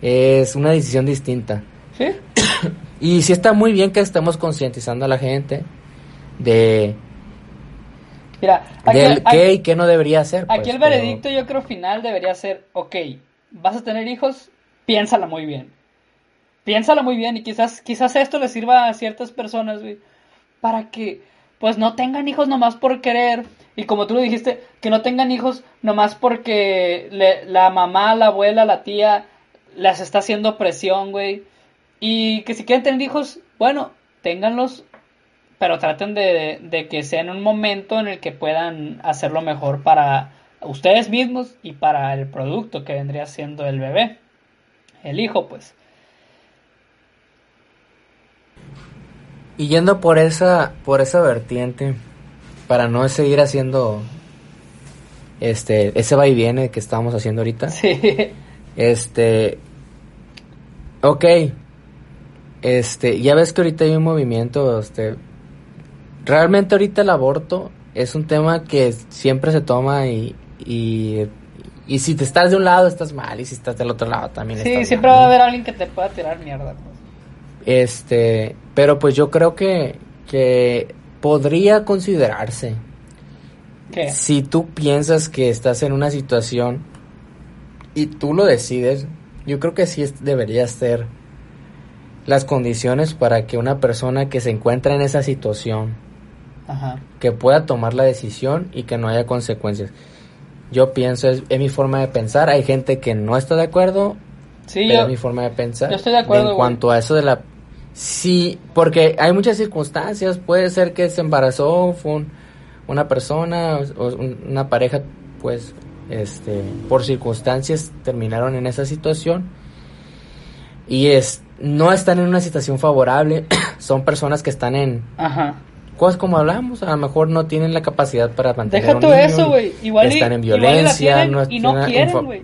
es una decisión distinta. Sí. y sí está muy bien que estemos concientizando a la gente de Mira, del qué y qué no debería hacer. Aquí pues, el veredicto yo creo final debería ser, ok, vas a tener hijos, piénsala muy bien. Piénsala muy bien y quizás, quizás esto le sirva a ciertas personas, para que pues no tengan hijos nomás por querer. Y como tú lo dijiste, que no tengan hijos nomás porque la mamá, la abuela, la tía les está haciendo presión, güey. Y que si quieren tener hijos, bueno, ténganlos, pero traten de, de que sea en un momento en el que puedan hacerlo mejor para ustedes mismos y para el producto que vendría siendo el bebé el hijo, pues. Y yendo por esa, por esa vertiente, para no seguir haciendo este, ese va y viene que estamos haciendo ahorita. Sí. Este, ok, este, ya ves que ahorita hay un movimiento, este, realmente ahorita el aborto es un tema que siempre se toma y, y y si te estás de un lado, estás mal. Y si estás del otro lado, también sí, Sí, siempre va a haber alguien que te pueda tirar mierda. Este, pero pues yo creo que, que podría considerarse. ¿Qué? Si tú piensas que estás en una situación y tú lo decides, yo creo que sí debería ser las condiciones para que una persona que se encuentra en esa situación, que pueda tomar la decisión y que no haya consecuencias yo pienso, es, mi forma de pensar. Hay gente que no está de acuerdo, sí, pero es mi forma de pensar. Yo estoy de acuerdo. En cuanto a eso de la... Sí, porque hay muchas circunstancias. Puede ser que se embarazó, fue una persona o una pareja, pues, este, por circunstancias terminaron en esa situación. Y es, no están en una situación favorable. Son personas que están en... Ajá cosas como hablamos, a lo mejor no tienen la capacidad para mantener Deja todo eso, güey. Igual están en violencia, no y no quieren, güey.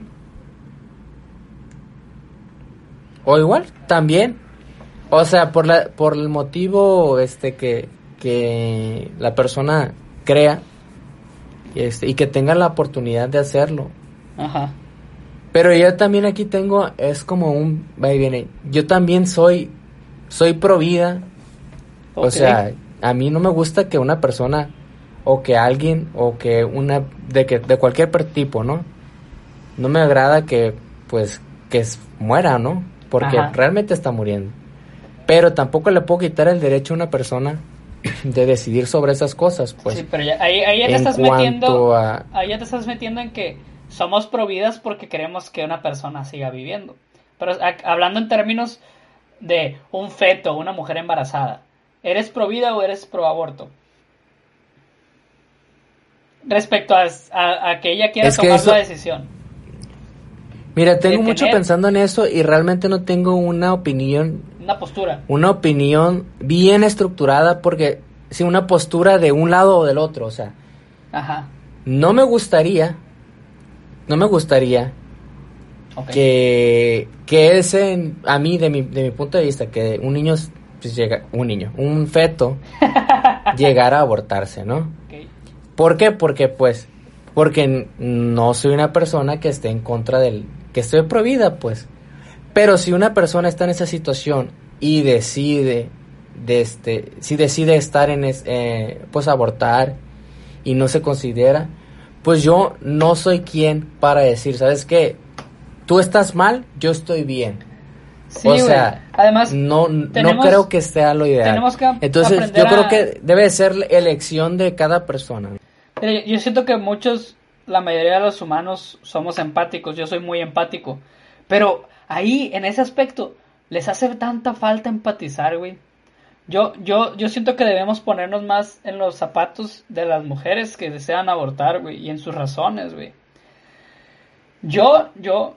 O igual, también. O sea, por la por el motivo este que que la persona crea este y que tenga la oportunidad de hacerlo. Ajá. Pero yo también aquí tengo es como un va y viene. Yo también soy soy pro vida. O sea, a mí no me gusta que una persona o que alguien o que una de que de cualquier tipo, ¿no? No me agrada que pues que muera, ¿no? Porque realmente está muriendo. Pero tampoco le puedo quitar el derecho a una persona de decidir sobre esas cosas, pues. Sí, pero ahí, ya te estás metiendo ahí ya te estás metiendo en que somos providas porque queremos que una persona siga viviendo. Pero hablando en términos de un feto, una mujer embarazada, ¿Eres pro vida o eres pro aborto? Respecto a, que ella quiera tomar la decisión. Mira, tengo mucho pensando en eso y realmente no tengo una opinión. Una postura. Una opinión bien estructurada porque, sí, una postura de un lado o del otro, o sea. Ajá. No me gustaría, no me gustaría que, que ese, a mí, de mi, de mi punto de vista, que un niño pues llega un niño, un feto, llegara a abortarse, ¿no? ¿Por qué? Porque pues, porque no soy una persona que esté en contra del, que estoy prohibida, pues. Pero si una persona está en esa situación y decide, de este, si decide estar en, eh, pues abortar y no se considera, pues yo no soy quien para decir, ¿sabes qué? Tú estás mal, yo estoy bien o sea, además no, no creo que sea lo ideal. Entonces, yo creo que debe ser elección de cada persona. Yo siento que muchos, la mayoría de los humanos somos empáticos, yo soy muy empático, pero ahí, en ese aspecto, les hace tanta falta empatizar, güey. Yo, yo, yo siento que debemos ponernos más en los zapatos de las mujeres que desean abortar, güey, y en sus razones, güey. Yo, yo,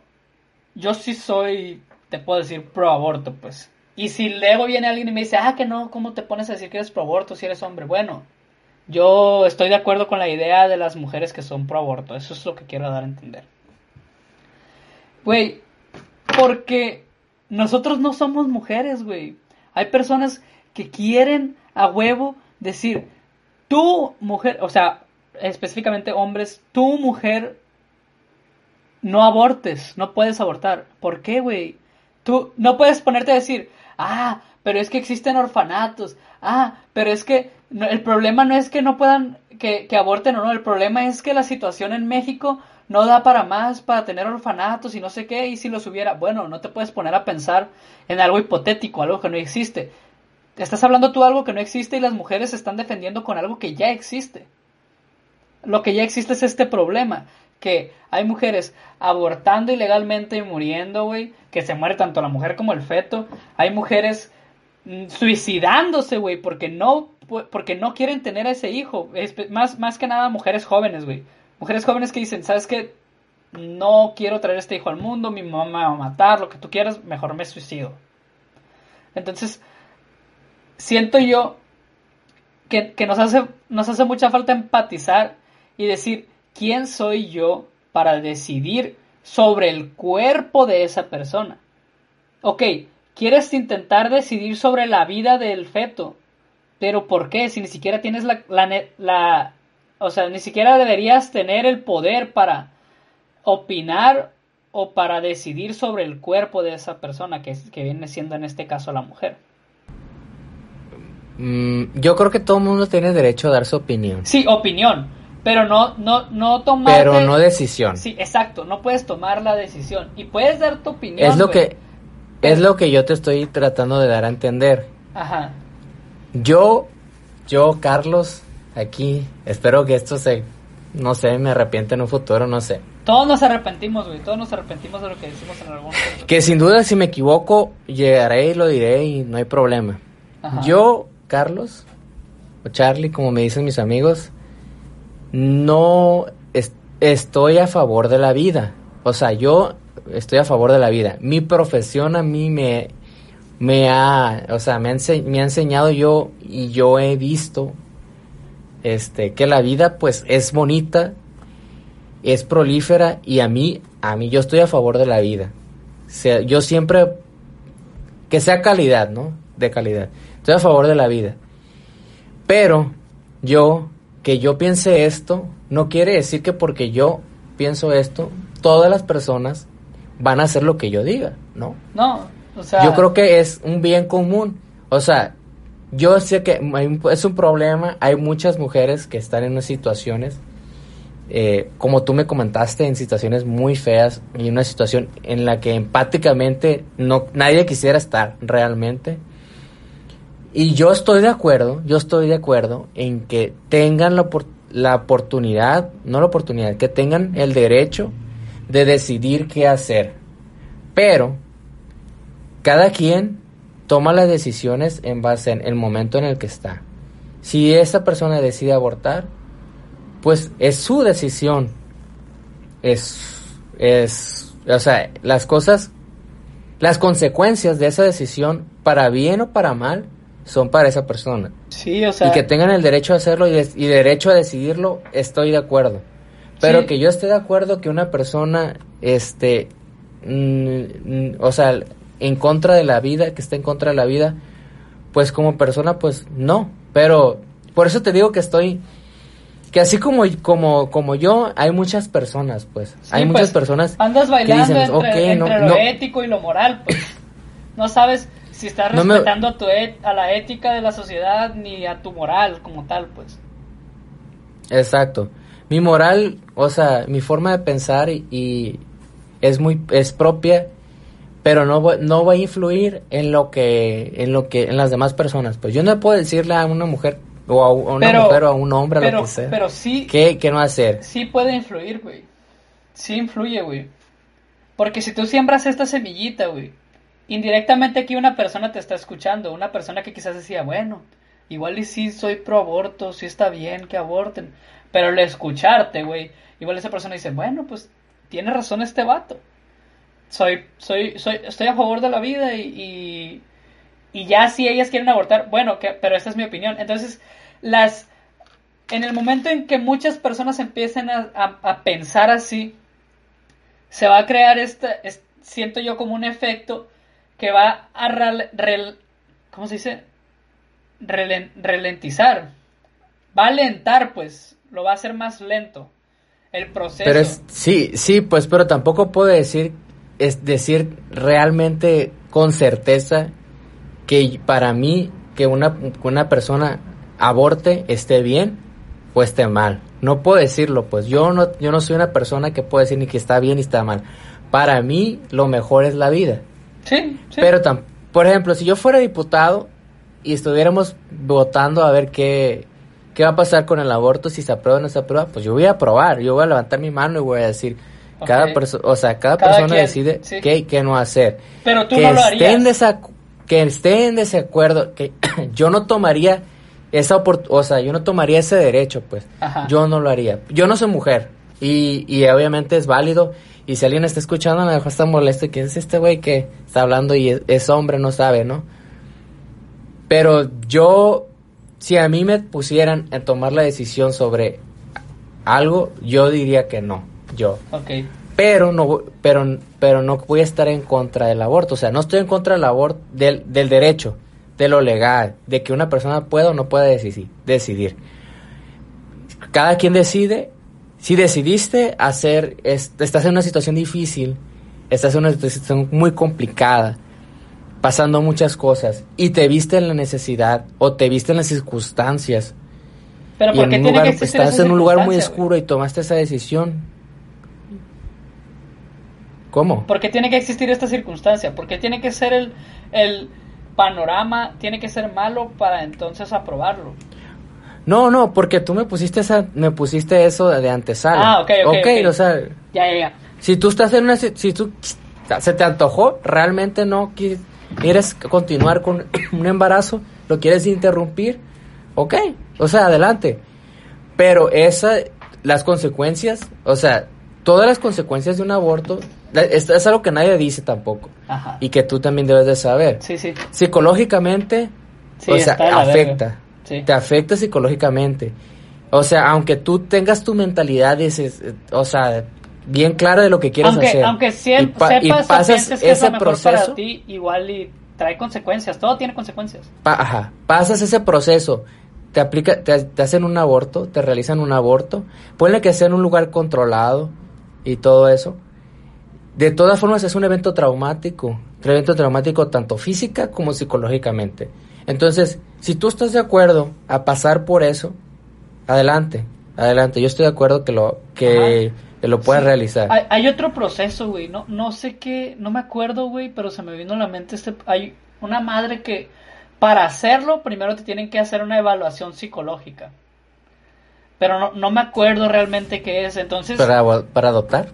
yo sí soy te puedo decir pro aborto, pues. Y si luego viene alguien y me dice, ah, que no, ¿cómo te pones a decir que eres pro aborto si eres hombre? Bueno, yo estoy de acuerdo con la idea de las mujeres que son pro aborto, eso es lo que quiero dar a entender. Güey, porque nosotros no somos mujeres, güey. Hay personas que quieren a huevo decir, tú mujer, o sea, específicamente hombres, tú mujer, no abortes, no puedes abortar. ¿Por qué, güey? Tú no puedes ponerte a decir, ah, pero es que existen orfanatos, ah, pero es que el problema no es que no puedan, que, que aborten o no, el problema es que la situación en México no da para más, para tener orfanatos y no sé qué, y si los hubiera, bueno, no te puedes poner a pensar en algo hipotético, algo que no existe. Estás hablando tú de algo que no existe y las mujeres se están defendiendo con algo que ya existe. Lo que ya existe es este problema que hay mujeres abortando ilegalmente y muriendo, güey, que se muere tanto la mujer como el feto. Hay mujeres mm, suicidándose, güey, porque no porque no quieren tener a ese hijo. más, más que nada mujeres jóvenes, güey. Mujeres jóvenes que dicen, ¿sabes qué? No quiero traer este hijo al mundo, mi mamá me va a matar, lo que tú quieras, mejor me suicido. Entonces, siento yo que, que nos, hace, nos hace mucha falta empatizar y decir, ¿quién soy yo para decidir sobre el cuerpo de esa persona? Ok, quieres intentar decidir sobre la vida del feto, pero ¿por qué? Si ni siquiera tienes la, la, o sea, ni siquiera deberías tener el poder para opinar o para decidir sobre el cuerpo de esa persona, que, que viene siendo en este caso la mujer. Mm, yo creo que todo el mundo tiene derecho a dar su opinión. Sí, opinión pero no, no, no tomar. Pero no decisión. Sí, exacto, no puedes tomar la decisión. Y puedes dar tu opinión. Es lo que, es lo que yo te estoy tratando de dar a entender. Ajá. Yo, yo, Carlos, aquí, espero que esto se, no sé, me arrepiente en un futuro, no sé. Todos nos arrepentimos, güey, todos nos arrepentimos de lo que decimos en algún momento. Que sin duda si me equivoco, llegaré y lo diré y no hay problema. Yo, Carlos, o Charlie, como me dicen mis amigos, no estoy a favor de la vida. O sea, yo estoy a favor de la vida. Mi profesión a mí me, me ha, o sea, me ha, enseñado yo y yo he visto este, que la vida pues es bonita, es prolífera y a mí, a mí yo estoy a favor de la vida. sea, yo siempre, que sea calidad, ¿no? De calidad. Estoy a favor de la vida. Pero yo que yo piense esto no quiere decir que porque yo pienso esto, todas las personas van a hacer lo que yo diga, ¿no? No, o sea... Yo creo que es un bien común. O sea, yo sé que es un problema, hay muchas mujeres que están en unas situaciones, eh, como tú me comentaste, en situaciones muy feas y una situación en la que empáticamente no, nadie quisiera estar realmente. Y yo estoy de acuerdo, yo estoy de acuerdo en que tengan la, la oportunidad, no la oportunidad, que tengan el derecho de decidir qué hacer. Pero cada quien toma las decisiones en base en el momento en el que está. Si esa persona decide abortar, pues es su decisión. Es, es, o sea, las cosas, las consecuencias de esa decisión, para bien o para mal, son para esa persona. Sí, o sea. Y que tengan el derecho a hacerlo y, derecho a decidirlo, estoy de acuerdo. Pero que yo esté de acuerdo que una persona, este, mm, o sea, en contra de la vida, que esté en contra de la vida, pues como persona, pues no. Pero por eso te digo que estoy, que así como, como, como yo, hay muchas personas, pues. hay muchas pues, personas. Andas bailando entre, lo ético y lo moral, pues. No sabes si estás respetando a, tu a la ética de la sociedad ni a tu moral como tal, pues. Exacto. Mi moral, o sea, mi forma de pensar y, es muy es propia, pero no no va a influir en lo que en lo que en las demás personas. Pues yo no puedo decirle a una mujer o a, una mujer o a un hombre pero, lo que sea. Pero sí qué, qué no hacer. Sí puede influir, güey. Sí influye, güey. Porque si tú siembras esta semillita, güey, indirectamente aquí una persona te está escuchando, una persona que quizás decía, bueno, igual y sí soy pro aborto, sí está bien que aborten, pero al escucharte, güey, igual esa persona dice, bueno, pues tiene razón este vato soy, soy, soy, estoy a favor de la vida y, y, ya si ellas quieren abortar, bueno, que, pero esta es mi opinión. Entonces, las, en el momento en que muchas personas empiecen a, pensar así, se va a crear este, siento yo como un efecto que va a, rel, ¿cómo se dice? relentizar. Va a alentar, pues, lo va a hacer más lento el proceso. Pero sí, sí, pues, pero tampoco puedo decir es decir realmente con certeza que para mí que una, una persona aborte esté bien o esté mal. No puedo decirlo, pues yo no, yo no soy una persona que puede decir ni que está bien ni está mal. Para mí lo mejor es la vida. Sí, sí. Pero, por ejemplo, si yo fuera diputado y estuviéramos votando a ver qué, qué va a pasar con el aborto, si se aprueba o no se aprueba, pues yo voy a aprobar, yo voy a levantar mi mano y voy a decir, cada persona, o sea, cada, persona decide qué y qué no hacer. Pero tú que no lo harías. que esté en desacuerdo, que yo no tomaría esa oportunidad, o sea, yo no tomaría ese derecho, pues. Yo no lo haría. Yo no soy mujer y, y obviamente es válido. Y si alguien está escuchando, a lo mejor está molesto que es este güey que está hablando y es hombre, no sabe, ¿no? Pero yo, si a mí me pusieran a tomar la decisión sobre algo, yo diría que no yo. Pero no, pero, pero no voy a estar en contra del aborto. O sea, no estoy en contra del aborto, del, del derecho, de lo legal, de que una persona pueda o no pueda decidir. decidir. Cada quien decide. Si decidiste hacer, estás en una situación difícil, estás en una situación muy complicada, pasando muchas cosas, y te viste en la necesidad o te viste en las circunstancias. Pero ¿por tiene lugar, estás en un lugar muy oscuro y tomaste esa decisión, ¿Cómo? ¿Por qué tiene que existir esta circunstancia? ¿Por qué tiene que ser el, el panorama, tiene que ser malo para entonces aprobarlo? No, no, porque tú me pusiste esa, me pusiste eso de antesala. Ah, ok, ok. Ok, o sea. Ya, ya, ya. Si tú estás en una, si tú se te antojó, realmente no quieres continuar con un embarazo, lo quieres interrumpir, ok, o sea, adelante. Pero esa, las consecuencias, o sea, todas las consecuencias de un aborto es, es algo que nadie dice tampoco. Y que tú también debes de saber. Sí, sí. Psicológicamente, o sea, afecta. Te afecta psicológicamente. O sea, aunque tú tengas tu mentalidad, dices, o sea, bien clara de lo que quieres hacer. Aunque siempre y, pasas ese proceso. Para ti, igual y trae consecuencias. Todo tiene consecuencias. ajá. Pasas ese proceso. Te, aplica, te, te, hacen un aborto, te realizan un aborto. Puede que sea en un lugar controlado y todo eso de todas formas es un evento traumático, un evento traumático tanto física como psicológicamente. Entonces, si tú estás de acuerdo a pasar por eso, adelante, adelante. Yo estoy de acuerdo que lo que, lo puedas realizar. Hay, otro proceso, güey. No, no sé qué, no me acuerdo, güey, pero se me vino a la mente este. Hay una madre que para hacerlo primero te tienen que hacer una evaluación psicológica. Pero no, no me acuerdo realmente qué es. Entonces. Para, para adoptar.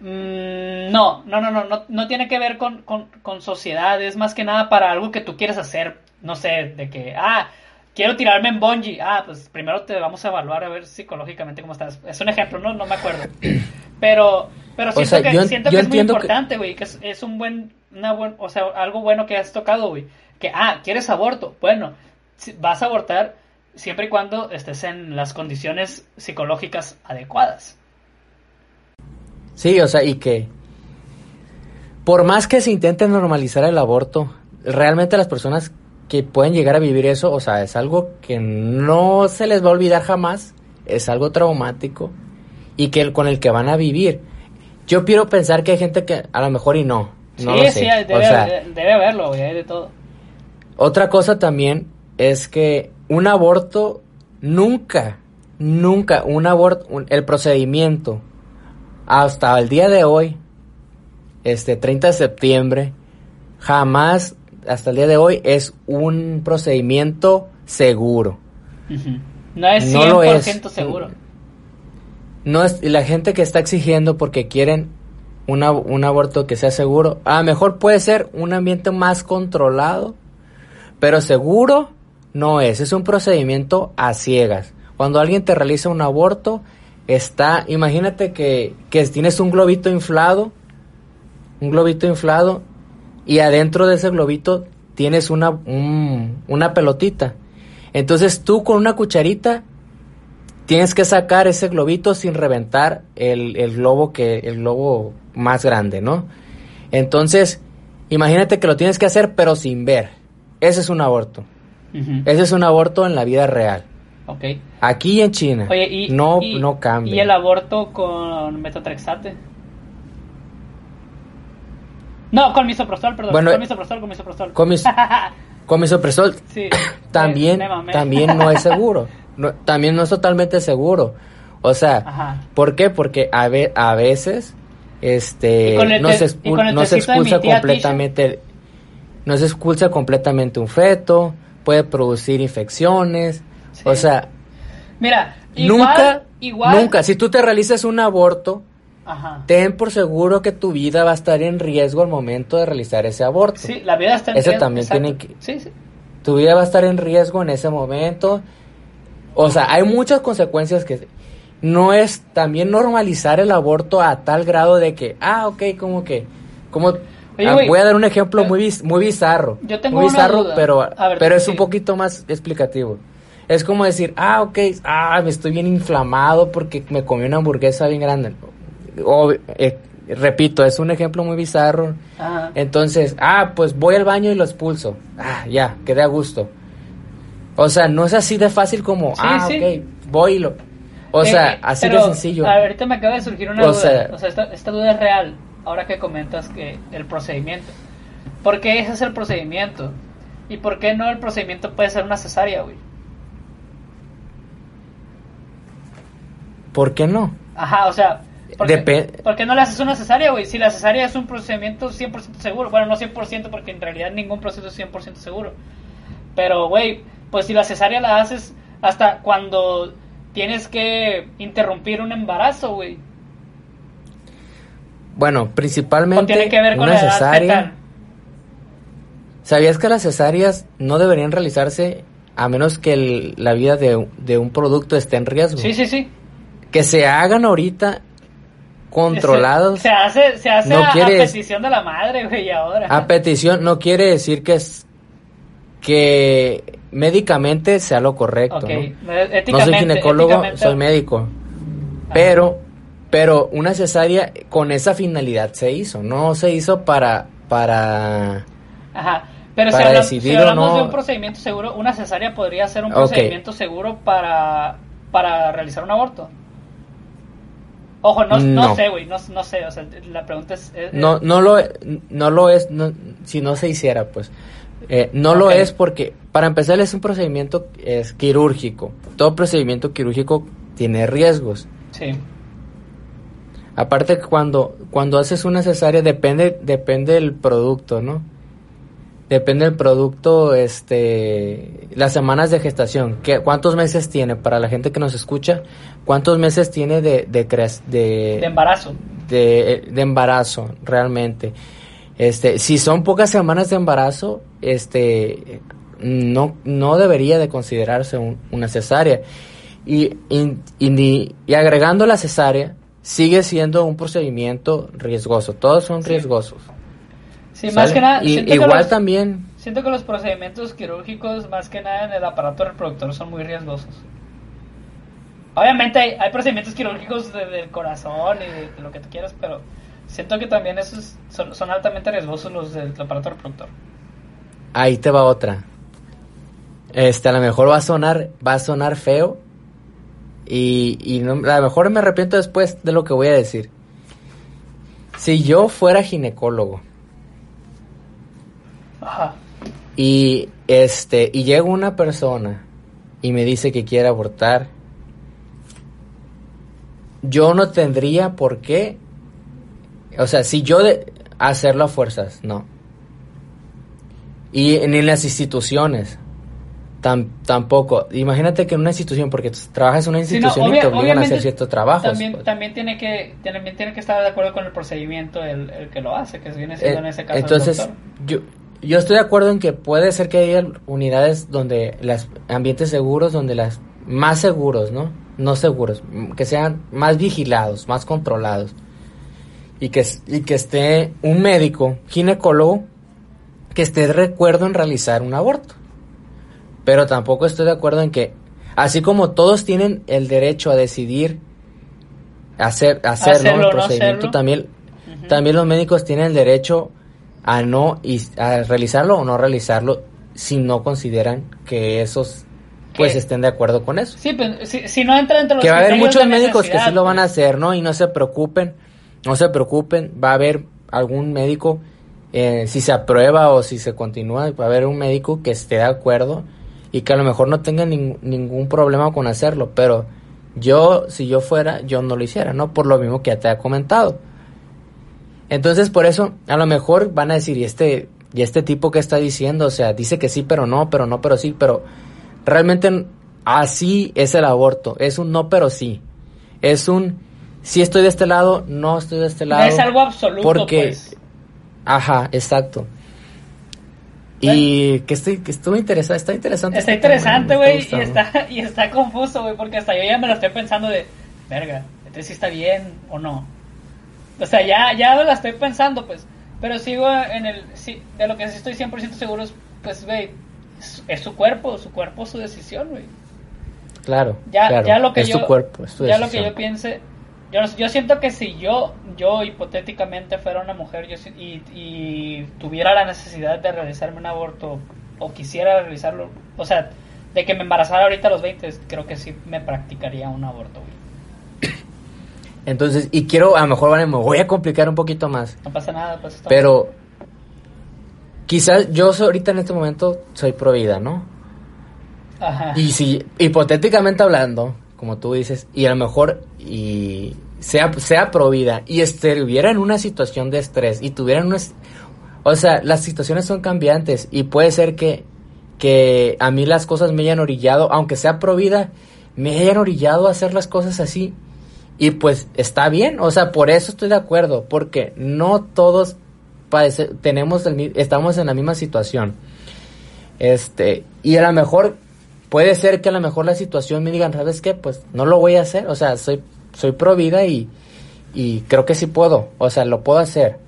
Mm, no, no, no, no, no, tiene que ver con, con, sociedad, es más que nada para algo que tú quieres hacer, no sé, de que, ah, quiero tirarme en bungee, ah, pues primero te vamos a evaluar a ver psicológicamente cómo estás. Es un ejemplo, no, no me acuerdo. Pero, pero siento que, siento que es muy importante, güey, que es, un buen, una buen, o sea, algo bueno que has tocado, güey. Que, ah, ¿quieres aborto? Bueno, vas a abortar siempre y cuando estés en las condiciones psicológicas adecuadas. Sí, o sea, y que por más que se intente normalizar el aborto, realmente las personas que pueden llegar a vivir eso, o sea, es algo que no se les va a olvidar jamás, es algo traumático y que con el que van a vivir. Yo quiero pensar que hay gente que a lo mejor y no. no sí, sí, debe, debe haberlo, hay de todo. Otra cosa también es que un aborto nunca, nunca, un aborto, el procedimiento hasta el día de hoy este 30 de septiembre, jamás hasta el día de hoy es un procedimiento seguro. No es 100% seguro. No es, la gente que está exigiendo porque quieren un aborto que sea seguro, a lo mejor puede ser un ambiente más controlado, pero seguro no es, es un procedimiento a ciegas. Cuando alguien te realiza un aborto, está, imagínate que, que tienes un globito inflado, un globito inflado, y adentro de ese globito tienes una, una pelotita. Entonces tú con una cucharita tienes que sacar ese globito sin reventar el, el, globo que el globo más grande, ¿no? Entonces, imagínate que lo tienes que hacer pero sin ver. Ese es un aborto. Ese es un aborto en la vida real. Okay. Aquí en China. Oye, y, no, no cambia. ¿Y el aborto con metotrexate? No, con misoprostol, perdón. Bueno, con misoprostol, con misoprostol. Con, mis, con misoprostol. sí. También, también no es seguro. también no es totalmente seguro. O sea, ¿por qué? Porque a, a veces este no se, no se expulsa completamente no se expulsa completamente un feto, puede producir infecciones, o sea, mira, nunca nunca si tú te realizas un aborto, ten por seguro que tu vida va a estar en riesgo al momento de realizar ese aborto. Sí, la vida está en riesgo. también tiene que Tu vida va a estar en riesgo en ese momento. O sea, hay muchas consecuencias que no es también normalizar el aborto a tal grado de que, ah, ok, como que, como, ah, voy a dar un ejemplo muy, muy bizarro, yo tengo muy bizarro, una pero, pero es un poquito más explicativo. Es como decir, ah, ok, ah, me estoy bien inflamado porque me comí una hamburguesa bien grande. O, eh, repito, es un ejemplo muy bizarro. Entonces, ah, pues voy al baño y lo expulso. Ah, ya, quedé a gusto. O sea, no es así de fácil como, ah, ok, voy y lo o sea, eh, así de sencillo. Ahorita me acaba de surgir una duda. o sea, esta, duda es real. Ahora que comentas que el procedimiento. ¿Por qué ese es el procedimiento? ¿Y por qué no el procedimiento puede ser una cesárea, güey? ¿Por qué no? Ajá, o sea, ¿por, qué, no le haces una cesárea, güey? Si la cesárea es un procedimiento 100% seguro. Bueno, no 100% porque en realidad ningún proceso es 100% seguro. Pero, güey, pues si la cesárea la haces hasta cuando tienes que interrumpir un embarazo, güey. Bueno, principalmente tiene que ver con una cesárea. ¿Sabías que las cesáreas no deberían realizarse a menos que la vida de, un producto esté en riesgo? Sí, sí, sí. Que se hagan ahorita controlados. Se, hace, se hace a, petición de la madre, güey, ahora. A petición no quiere decir que es que médicamente sea lo correcto. ¿no? soy ginecólogo, soy médico. Pero, pero una cesárea con esa finalidad se hizo, no se hizo para, para. Ajá. Pero si, hablamos, de un procedimiento seguro, una cesárea podría ser un procedimiento seguro para, para realizar un aborto. Ojo, no, no. sé, güey, no, no, sé, o sea, la pregunta es... no, no lo, no lo es, si no se hiciera, pues. Eh, no lo es porque, para empezar, es un procedimiento es quirúrgico. Todo procedimiento quirúrgico tiene riesgos. Sí. Aparte, cuando, cuando haces una cesárea, depende, depende del producto, ¿no? Depende del producto, este, las semanas de gestación. ¿Qué, ¿Cuántos meses tiene? Para la gente que nos escucha, ¿cuántos meses tiene de, de, de, de embarazo? De, de embarazo, realmente. Este, si son pocas semanas de embarazo, este, no, no debería de considerarse una cesárea. Y, y, agregando la cesárea, sigue siendo un procedimiento riesgoso. Todos son riesgosos. Sí, más que nada. igual también. Siento que los procedimientos quirúrgicos, más que nada en el aparato reproductor, son muy riesgosos. Obviamente hay, procedimientos quirúrgicos del corazón y de lo que tú quieras, pero Siento que también esos son, altamente riesgosos los del aparato reproductor. Ahí te va otra. Este, a lo mejor va a sonar, va a sonar feo. Y, y no, a lo mejor me arrepiento después de lo que voy a decir. Si yo fuera ginecólogo. Ajá. Y este, y llega una persona y me dice que quiere abortar. Yo no tendría por qué o sea, si yo, de, hacerlo a fuerzas, no. Y ni en las instituciones. tampoco. Imagínate que en una institución, porque trabajas en una institución y te obligan a hacer ciertos trabajos. También, pues. también, tiene que, también tiene que estar de acuerdo con el procedimiento el, que lo hace, que viene siendo en ese caso. Entonces, yo, yo estoy de acuerdo en que puede ser que haya unidades donde los ambientes seguros, donde las más seguros, ¿no? No seguros, que sean más vigilados, más controlados. Y que, y que esté un médico, ginecólogo, que esté de recuerdo en realizar un aborto. Pero tampoco estoy de acuerdo en que, así como todos tienen el derecho a decidir hacer, hacerlo, el procedimiento, también, también los médicos tienen el derecho a no y a realizarlo o no realizarlo si no consideran que esos pues estén de acuerdo con eso. Sí, pero pues, si, no entra entre los Que va a haber muchos médicos que sí lo van a pues. hacer, ¿no? Y no se preocupen, no se preocupen, va a haber algún médico, eh, si se aprueba o si se continúa, va a haber un médico que esté de acuerdo y que a lo mejor no tenga ningún problema con hacerlo, pero yo, si yo fuera, yo no lo hiciera, ¿no? Por lo mismo que ya te ha comentado. Entonces, por eso, a lo mejor van a decir, ¿y este, y este tipo que está diciendo? O sea, dice que sí, pero no, pero no, pero sí, pero realmente así es el aborto. Es un no, pero sí. Es un, si estoy de este lado, no estoy de este lado. No es algo absoluto, porque, pues. Ajá, exacto. Y que estoy, que estuvo interesante, está interesante. Está este interesante, güey, y está, y está confuso, güey, porque hasta yo ya me lo estoy pensando de, verga, entonces si está bien o no. O sea, ya, ya lo estoy pensando, pues. Pero sigo en el. Sí, de lo que sí estoy 100% seguro es, pues, güey, es, su cuerpo, su cuerpo, su decisión, güey. Claro. Ya, ya lo que es yo. Su cuerpo, es ya lo que yo piense. Yo, yo siento que si yo, yo hipotéticamente fuera una mujer yo, y, y tuviera la necesidad de realizarme un aborto o quisiera realizarlo, o sea, de que me embarazara ahorita a los 20, creo que sí me practicaría un aborto, güey. Entonces, y quiero, a lo mejor me voy a complicar un poquito más. No pasa nada, pues. Pero, quizás yo ahorita en este momento soy pro vida, ¿no? Ajá. Y si, hipotéticamente hablando, como tú dices, y a lo mejor, y sea, sea pro vida, y estuviera en una situación de estrés, y tuvieran una... O sea, las situaciones son cambiantes, y puede ser que, que a mí las cosas me hayan orillado, aunque sea pro vida, me hayan orillado a hacer las cosas así y pues está bien, o sea, por eso estoy de acuerdo, porque no todos tenemos el, estamos en la misma situación. Este, y a lo mejor puede ser que a lo mejor la situación me digan, ¿sabes qué? Pues no lo voy a hacer, o sea, soy soy pro vida y y creo que sí puedo, o sea, lo puedo hacer.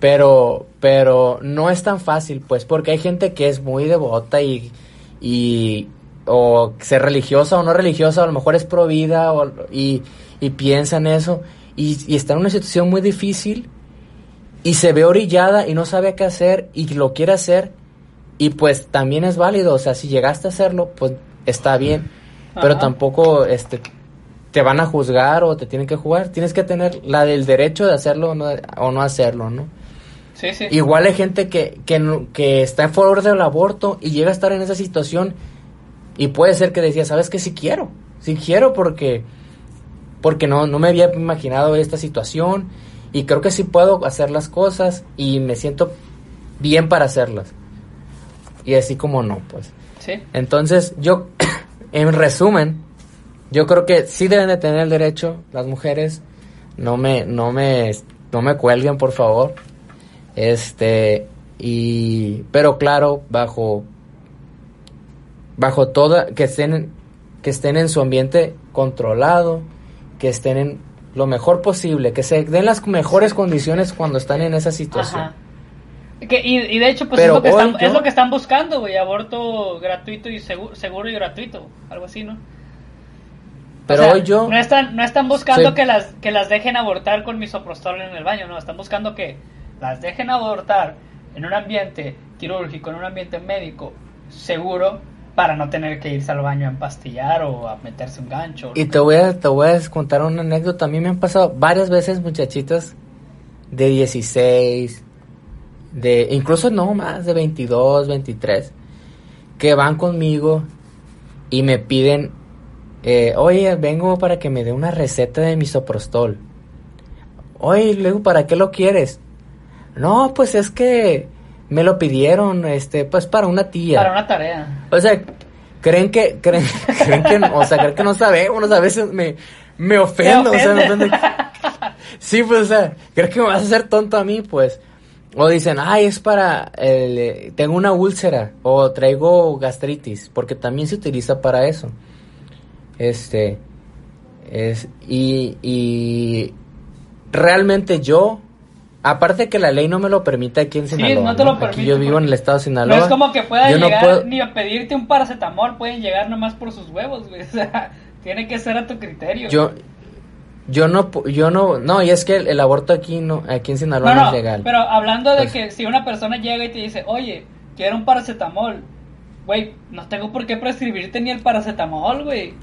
Pero pero no es tan fácil, pues, porque hay gente que es muy devota y y o ser religiosa o no religiosa, a lo mejor es pro vida o, y y piensa en eso y, está en una situación muy difícil y se ve orillada y no sabe qué hacer y lo quiere hacer y pues también es válido, o sea, si llegaste a hacerlo, pues está bien, pero tampoco este te van a juzgar o te tienen que jugar, tienes que tener la del derecho de hacerlo o no, o no hacerlo, ¿no? Sí, sí. Igual hay gente que, que, que está en favor del aborto y llega a estar en esa situación y puede ser que decía, ¿sabes qué? Si quiero, si quiero porque porque no, no me había imaginado esta situación y creo que sí puedo hacer las cosas y me siento bien para hacerlas. Y así como no, pues. Sí. Entonces, yo, en resumen, yo creo que sí deben de tener el derecho las mujeres. No me, no me, no me cuelguen, por favor. Este, y, pero claro, bajo, bajo toda, que estén, que estén en su ambiente controlado, que estén en lo mejor posible, que se den las mejores condiciones cuando están en esa situación. y, de hecho, pues es, lo que están, es, lo que están, buscando, güey, aborto gratuito y seguro, seguro y gratuito, algo así, ¿no? Pero hoy yo... No están, no están buscando que, las, que las dejen abortar con misoprostol en el baño, no, están buscando que las dejen abortar en un ambiente quirúrgico, en un ambiente médico seguro, para no tener que irse al baño a empastillar o a meterse un gancho. Y te voy, a, te voy a contar una anécdota. A mí me han pasado varias veces muchachitas de 16, de incluso no más, de 22, 23, que van conmigo y me piden, eh, oye, vengo para que me dé una receta de misoprostol. Oye, luego, ¿para qué lo quieres? No, pues es que me lo pidieron, este, pues para una tía. Para una tarea. O sea, creen que, creen, creen que, o sea, creen que no sabemos, a veces me, me ofendo, o sea, me. Sí, pues, o sea, creen que me vas a hacer tonto a mí, pues. O dicen, ay, es para, el, tengo una úlcera, o traigo gastritis, porque también se utiliza para eso. Este, es, y, y realmente yo Aparte que la ley no me lo permite aquí en Sinaloa. Sí, no te lo permite. Aquí yo vivo en el estado de Sinaloa. No es como que pueda llegar ni a pedirte un paracetamol, pueden llegar nomás por sus huevos, güey. O sea, tiene que ser a tu criterio. Yo yo no yo no no, y es que el, aborto aquí no aquí en Sinaloa no, es legal. Pero hablando de pues que si una persona llega y te dice, "Oye, quiero un paracetamol." Güey, no tengo por qué prescribirte ni el paracetamol, güey.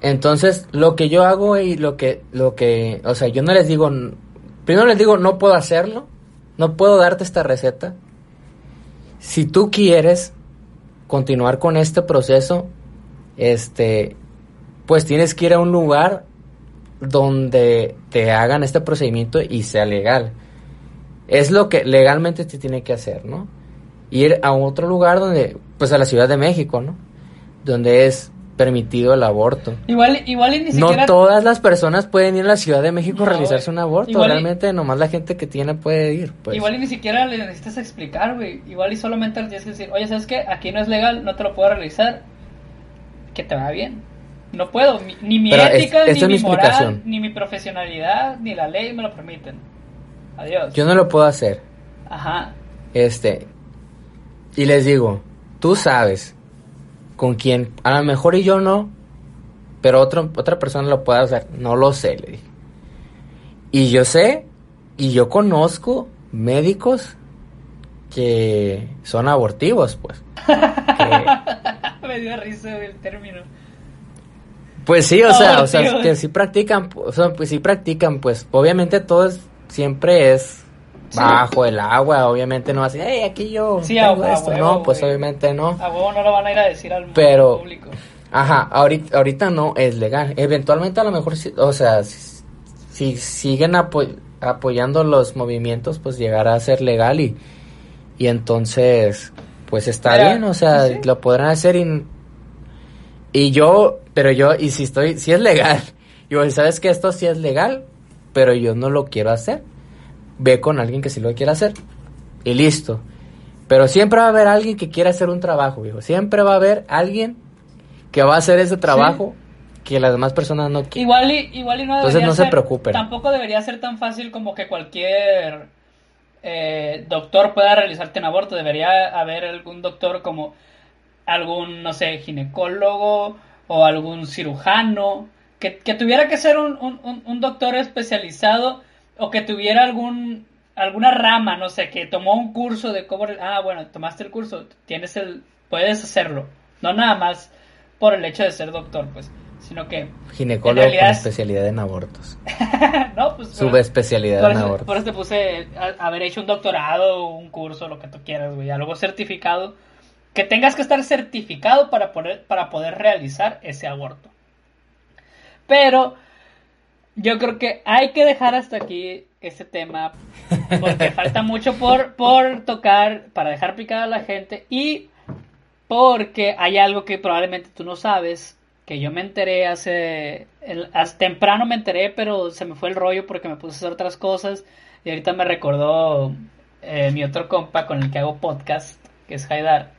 Entonces, lo que yo hago y lo que lo que, o sea, yo no les digo Primero les digo, no puedo hacerlo, no puedo darte esta receta. Si tú quieres continuar con este proceso, este, pues tienes que ir a un lugar donde te hagan este procedimiento y sea legal. Es lo que legalmente te tiene que hacer, ¿no? Ir a otro lugar donde, pues a la Ciudad de México, ¿no? Donde es permitido el aborto. Igual, igual ni siquiera... No todas las personas pueden ir a la Ciudad de México a realizarse un aborto. Realmente nomás la gente que tiene puede ir. Pues. Igual y ni siquiera le necesitas explicar, güey. Igual y solamente le tienes que decir, oye, ¿sabes qué? Aquí no es legal, no te lo puedo realizar. Que te va bien. No puedo. Ni mi ética, ni mi, moral, ni mi profesionalidad, ni la ley me lo permiten. Adiós. Yo no lo puedo hacer. Ajá. Este. Y les digo, tú sabes con quien a lo mejor y yo no, pero otro, otra persona lo puede hacer. No lo sé, le dije. Y yo sé, y yo conozco médicos que son abortivos, pues. Me dio risa el término. Pues sí, o sea, o sea, que sí practican, o sea, pues sí practican, pues obviamente todo siempre es bajo el agua, obviamente no así, hey, aquí yo sí, tengo esto, no, pues obviamente no. A huevo no lo van a ir a decir al Pero, público. Ajá, ahorita, ahorita no es legal. Eventualmente a lo mejor, o sea, si, siguen apoyando los movimientos, pues llegará a ser legal y, y entonces, pues está bien, o sea, lo podrán hacer y, y yo, pero yo, y si estoy, si es legal, yo, ¿sabes que esto sí es legal? Pero yo no lo quiero hacer ve con alguien que sí lo quiera hacer. Y listo. Pero siempre va a haber alguien que quiera hacer un trabajo, viejo. Siempre va a haber alguien que va a hacer ese trabajo que las demás personas no quieren. Igual y, igual y no Entonces no se preocupen. Tampoco debería ser tan fácil como que cualquier eh, doctor pueda realizarte un aborto. Debería haber algún doctor como algún, no sé, ginecólogo o algún cirujano que, tuviera que ser un, un, un doctor especializado o que tuviera algún alguna rama, no sé, que tomó un curso de cómo ah, bueno, tomaste el curso, tienes el puedes hacerlo. No nada más por el hecho de ser doctor, pues, sino que ginecólogo con especialidad en abortos. no, pues subespecialidad en abortos. Por eso te puse haber hecho un doctorado, un curso, lo que tú quieras, güey, algo certificado que tengas que estar certificado para poder para poder realizar ese aborto. Pero yo creo que hay que dejar hasta aquí este tema porque falta mucho por, por tocar para dejar picada a la gente y porque hay algo que probablemente tú no sabes que yo me enteré hace, hace temprano me enteré pero se me fue el rollo porque me puse a hacer otras cosas y ahorita me recordó eh, mi otro compa con el que hago podcast que es Haidar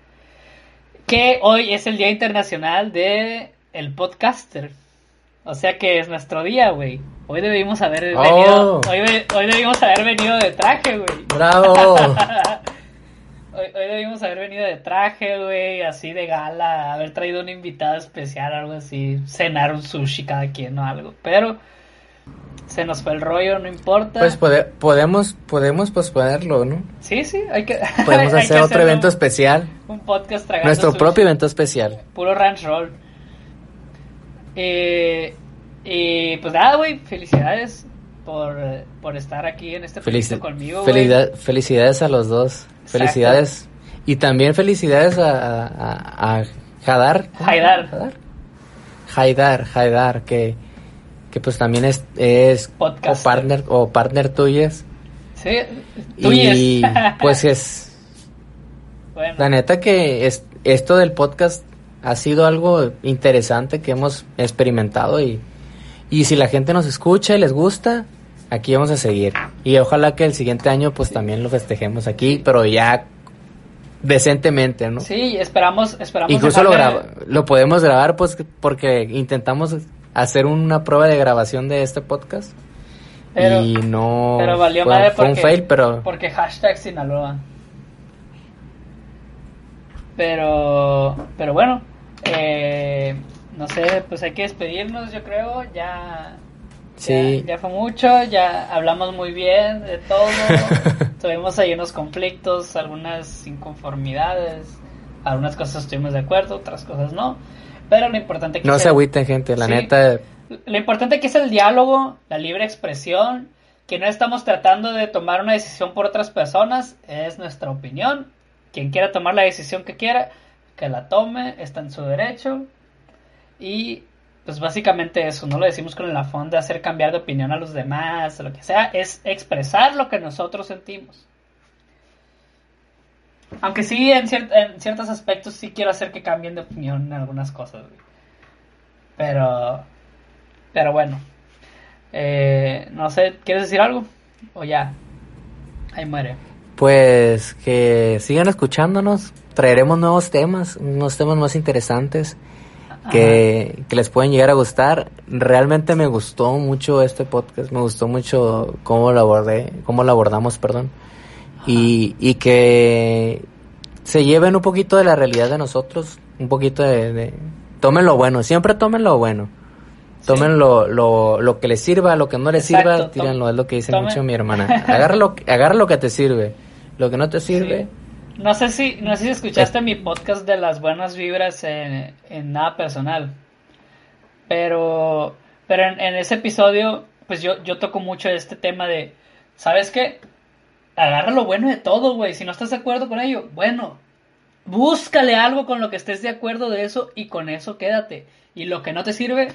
que hoy es el día internacional de el podcaster o sea que es nuestro día, güey. Hoy debimos haber oh. venido. Hoy, hoy, debimos haber venido de traje, güey. ¡Bravo! hoy, hoy, debimos haber venido de traje, güey, así de gala, haber traído un invitado especial, algo así, cenar un sushi cada quien o algo. Pero se nos fue el rollo, no importa. Pues podemos, podemos posponerlo, ¿no? Sí, sí, hay que. Podemos hacer otro evento especial. Un podcast tragando Nuestro propio evento especial. Puro ranch roll. Eh, y pues nada, güey, felicidades por, por, estar aquí en este proyecto conmigo. felicidades a los dos. Felicidades. Y también felicidades a, a, a Hadar. Haidar. Haidar, Haidar, que, que pues también es, es o partner, o partner tuyas. Sí, y pues es... La neta que es, esto del podcast ha sido algo interesante que hemos experimentado y, y si la gente nos escucha y les gusta, aquí vamos a seguir. Y ojalá que el siguiente año pues también lo festejemos aquí, pero ya decentemente, ¿no? Sí, esperamos, esperamos. Incluso lo, lo podemos grabar pues porque intentamos hacer una prueba de grabación de este podcast. y no pero valió fue, porque, un fail, pero porque hashtag Sinaloa. Pero pero bueno, eh, no sé, pues hay que despedirnos, yo creo, ya Sí. Ya, fue mucho, ya hablamos muy bien de todo. Tuvimos ahí unos conflictos, algunas inconformidades, algunas cosas estuvimos de acuerdo, otras cosas no. Pero lo importante que No se agüiten, gente, la neta. Lo importante que es el diálogo, la libre expresión, que no estamos tratando de tomar una decisión por otras personas, es nuestra opinión. Quien quiera tomar la decisión que quiera, que la tome, está en su derecho. Y pues básicamente eso, no lo decimos con el afán de hacer cambiar de opinión a los demás, lo que sea, es expresar lo que nosotros sentimos. Aunque sí, en, en ciertos aspectos sí quiero hacer que cambien de opinión en algunas cosas. Pero, pero bueno. Eh, no sé, ¿quieres decir algo? O ya, ahí muere. Pues que sigan escuchándonos, traeremos nuevos temas, unos temas más interesantes que, les pueden llegar a gustar. Realmente me gustó mucho este podcast, me gustó mucho cómo lo abordé, cómo lo abordamos, perdón. Y, y que se lleven un poquito de la realidad de nosotros, un poquito de, tomen lo bueno, siempre tomen lo bueno. Tomen lo, lo, lo, que les sirva, lo que no les sirva, tírenlo, es lo que dice mucho mi hermana. Agarra lo, agarra lo que te sirve, lo que no te sirve, no sé si, no sé si escuchaste mi podcast de las buenas vibras en, nada personal. Pero, pero en, ese episodio, pues yo, yo toco mucho este tema de, ¿sabes qué? Agarra lo bueno de todo, güey. Si no estás de acuerdo con ello, bueno, búscale algo con lo que estés de acuerdo de eso y con eso quédate. Y lo que no te sirve,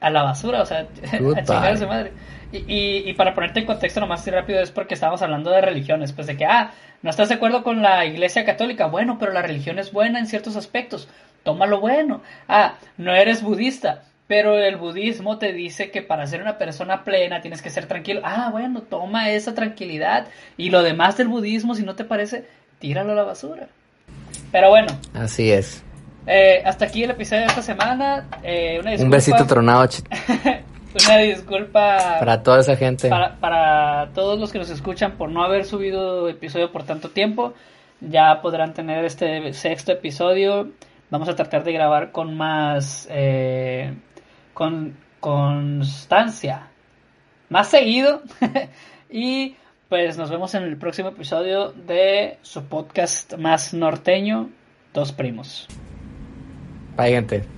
a la basura, o sea, a chingar a madre. Y, y, para ponerte en contexto nomás rápido es porque estábamos hablando de religiones, pues de que, ah, ¿no estás de acuerdo con la iglesia católica? Bueno, pero la religión es buena en ciertos aspectos, toma lo bueno. Ah, no eres budista, pero el budismo te dice que para ser una persona plena tienes que ser tranquilo. Ah, bueno, toma esa tranquilidad y lo demás del budismo, si no te parece, tíralo a la basura. Pero bueno. Así es. Eh, hasta aquí el episodio de esta semana. Eh, Un besito tronado. Una disculpa. Para toda esa gente. Para, todos los que nos escuchan por no haber subido episodio por tanto tiempo. Ya podrán tener este sexto episodio. Vamos a tratar de grabar con más. Eh, con constancia. Más seguido. y pues nos vemos en el próximo episodio de su podcast más norteño, Dos Primos. Bye, gente.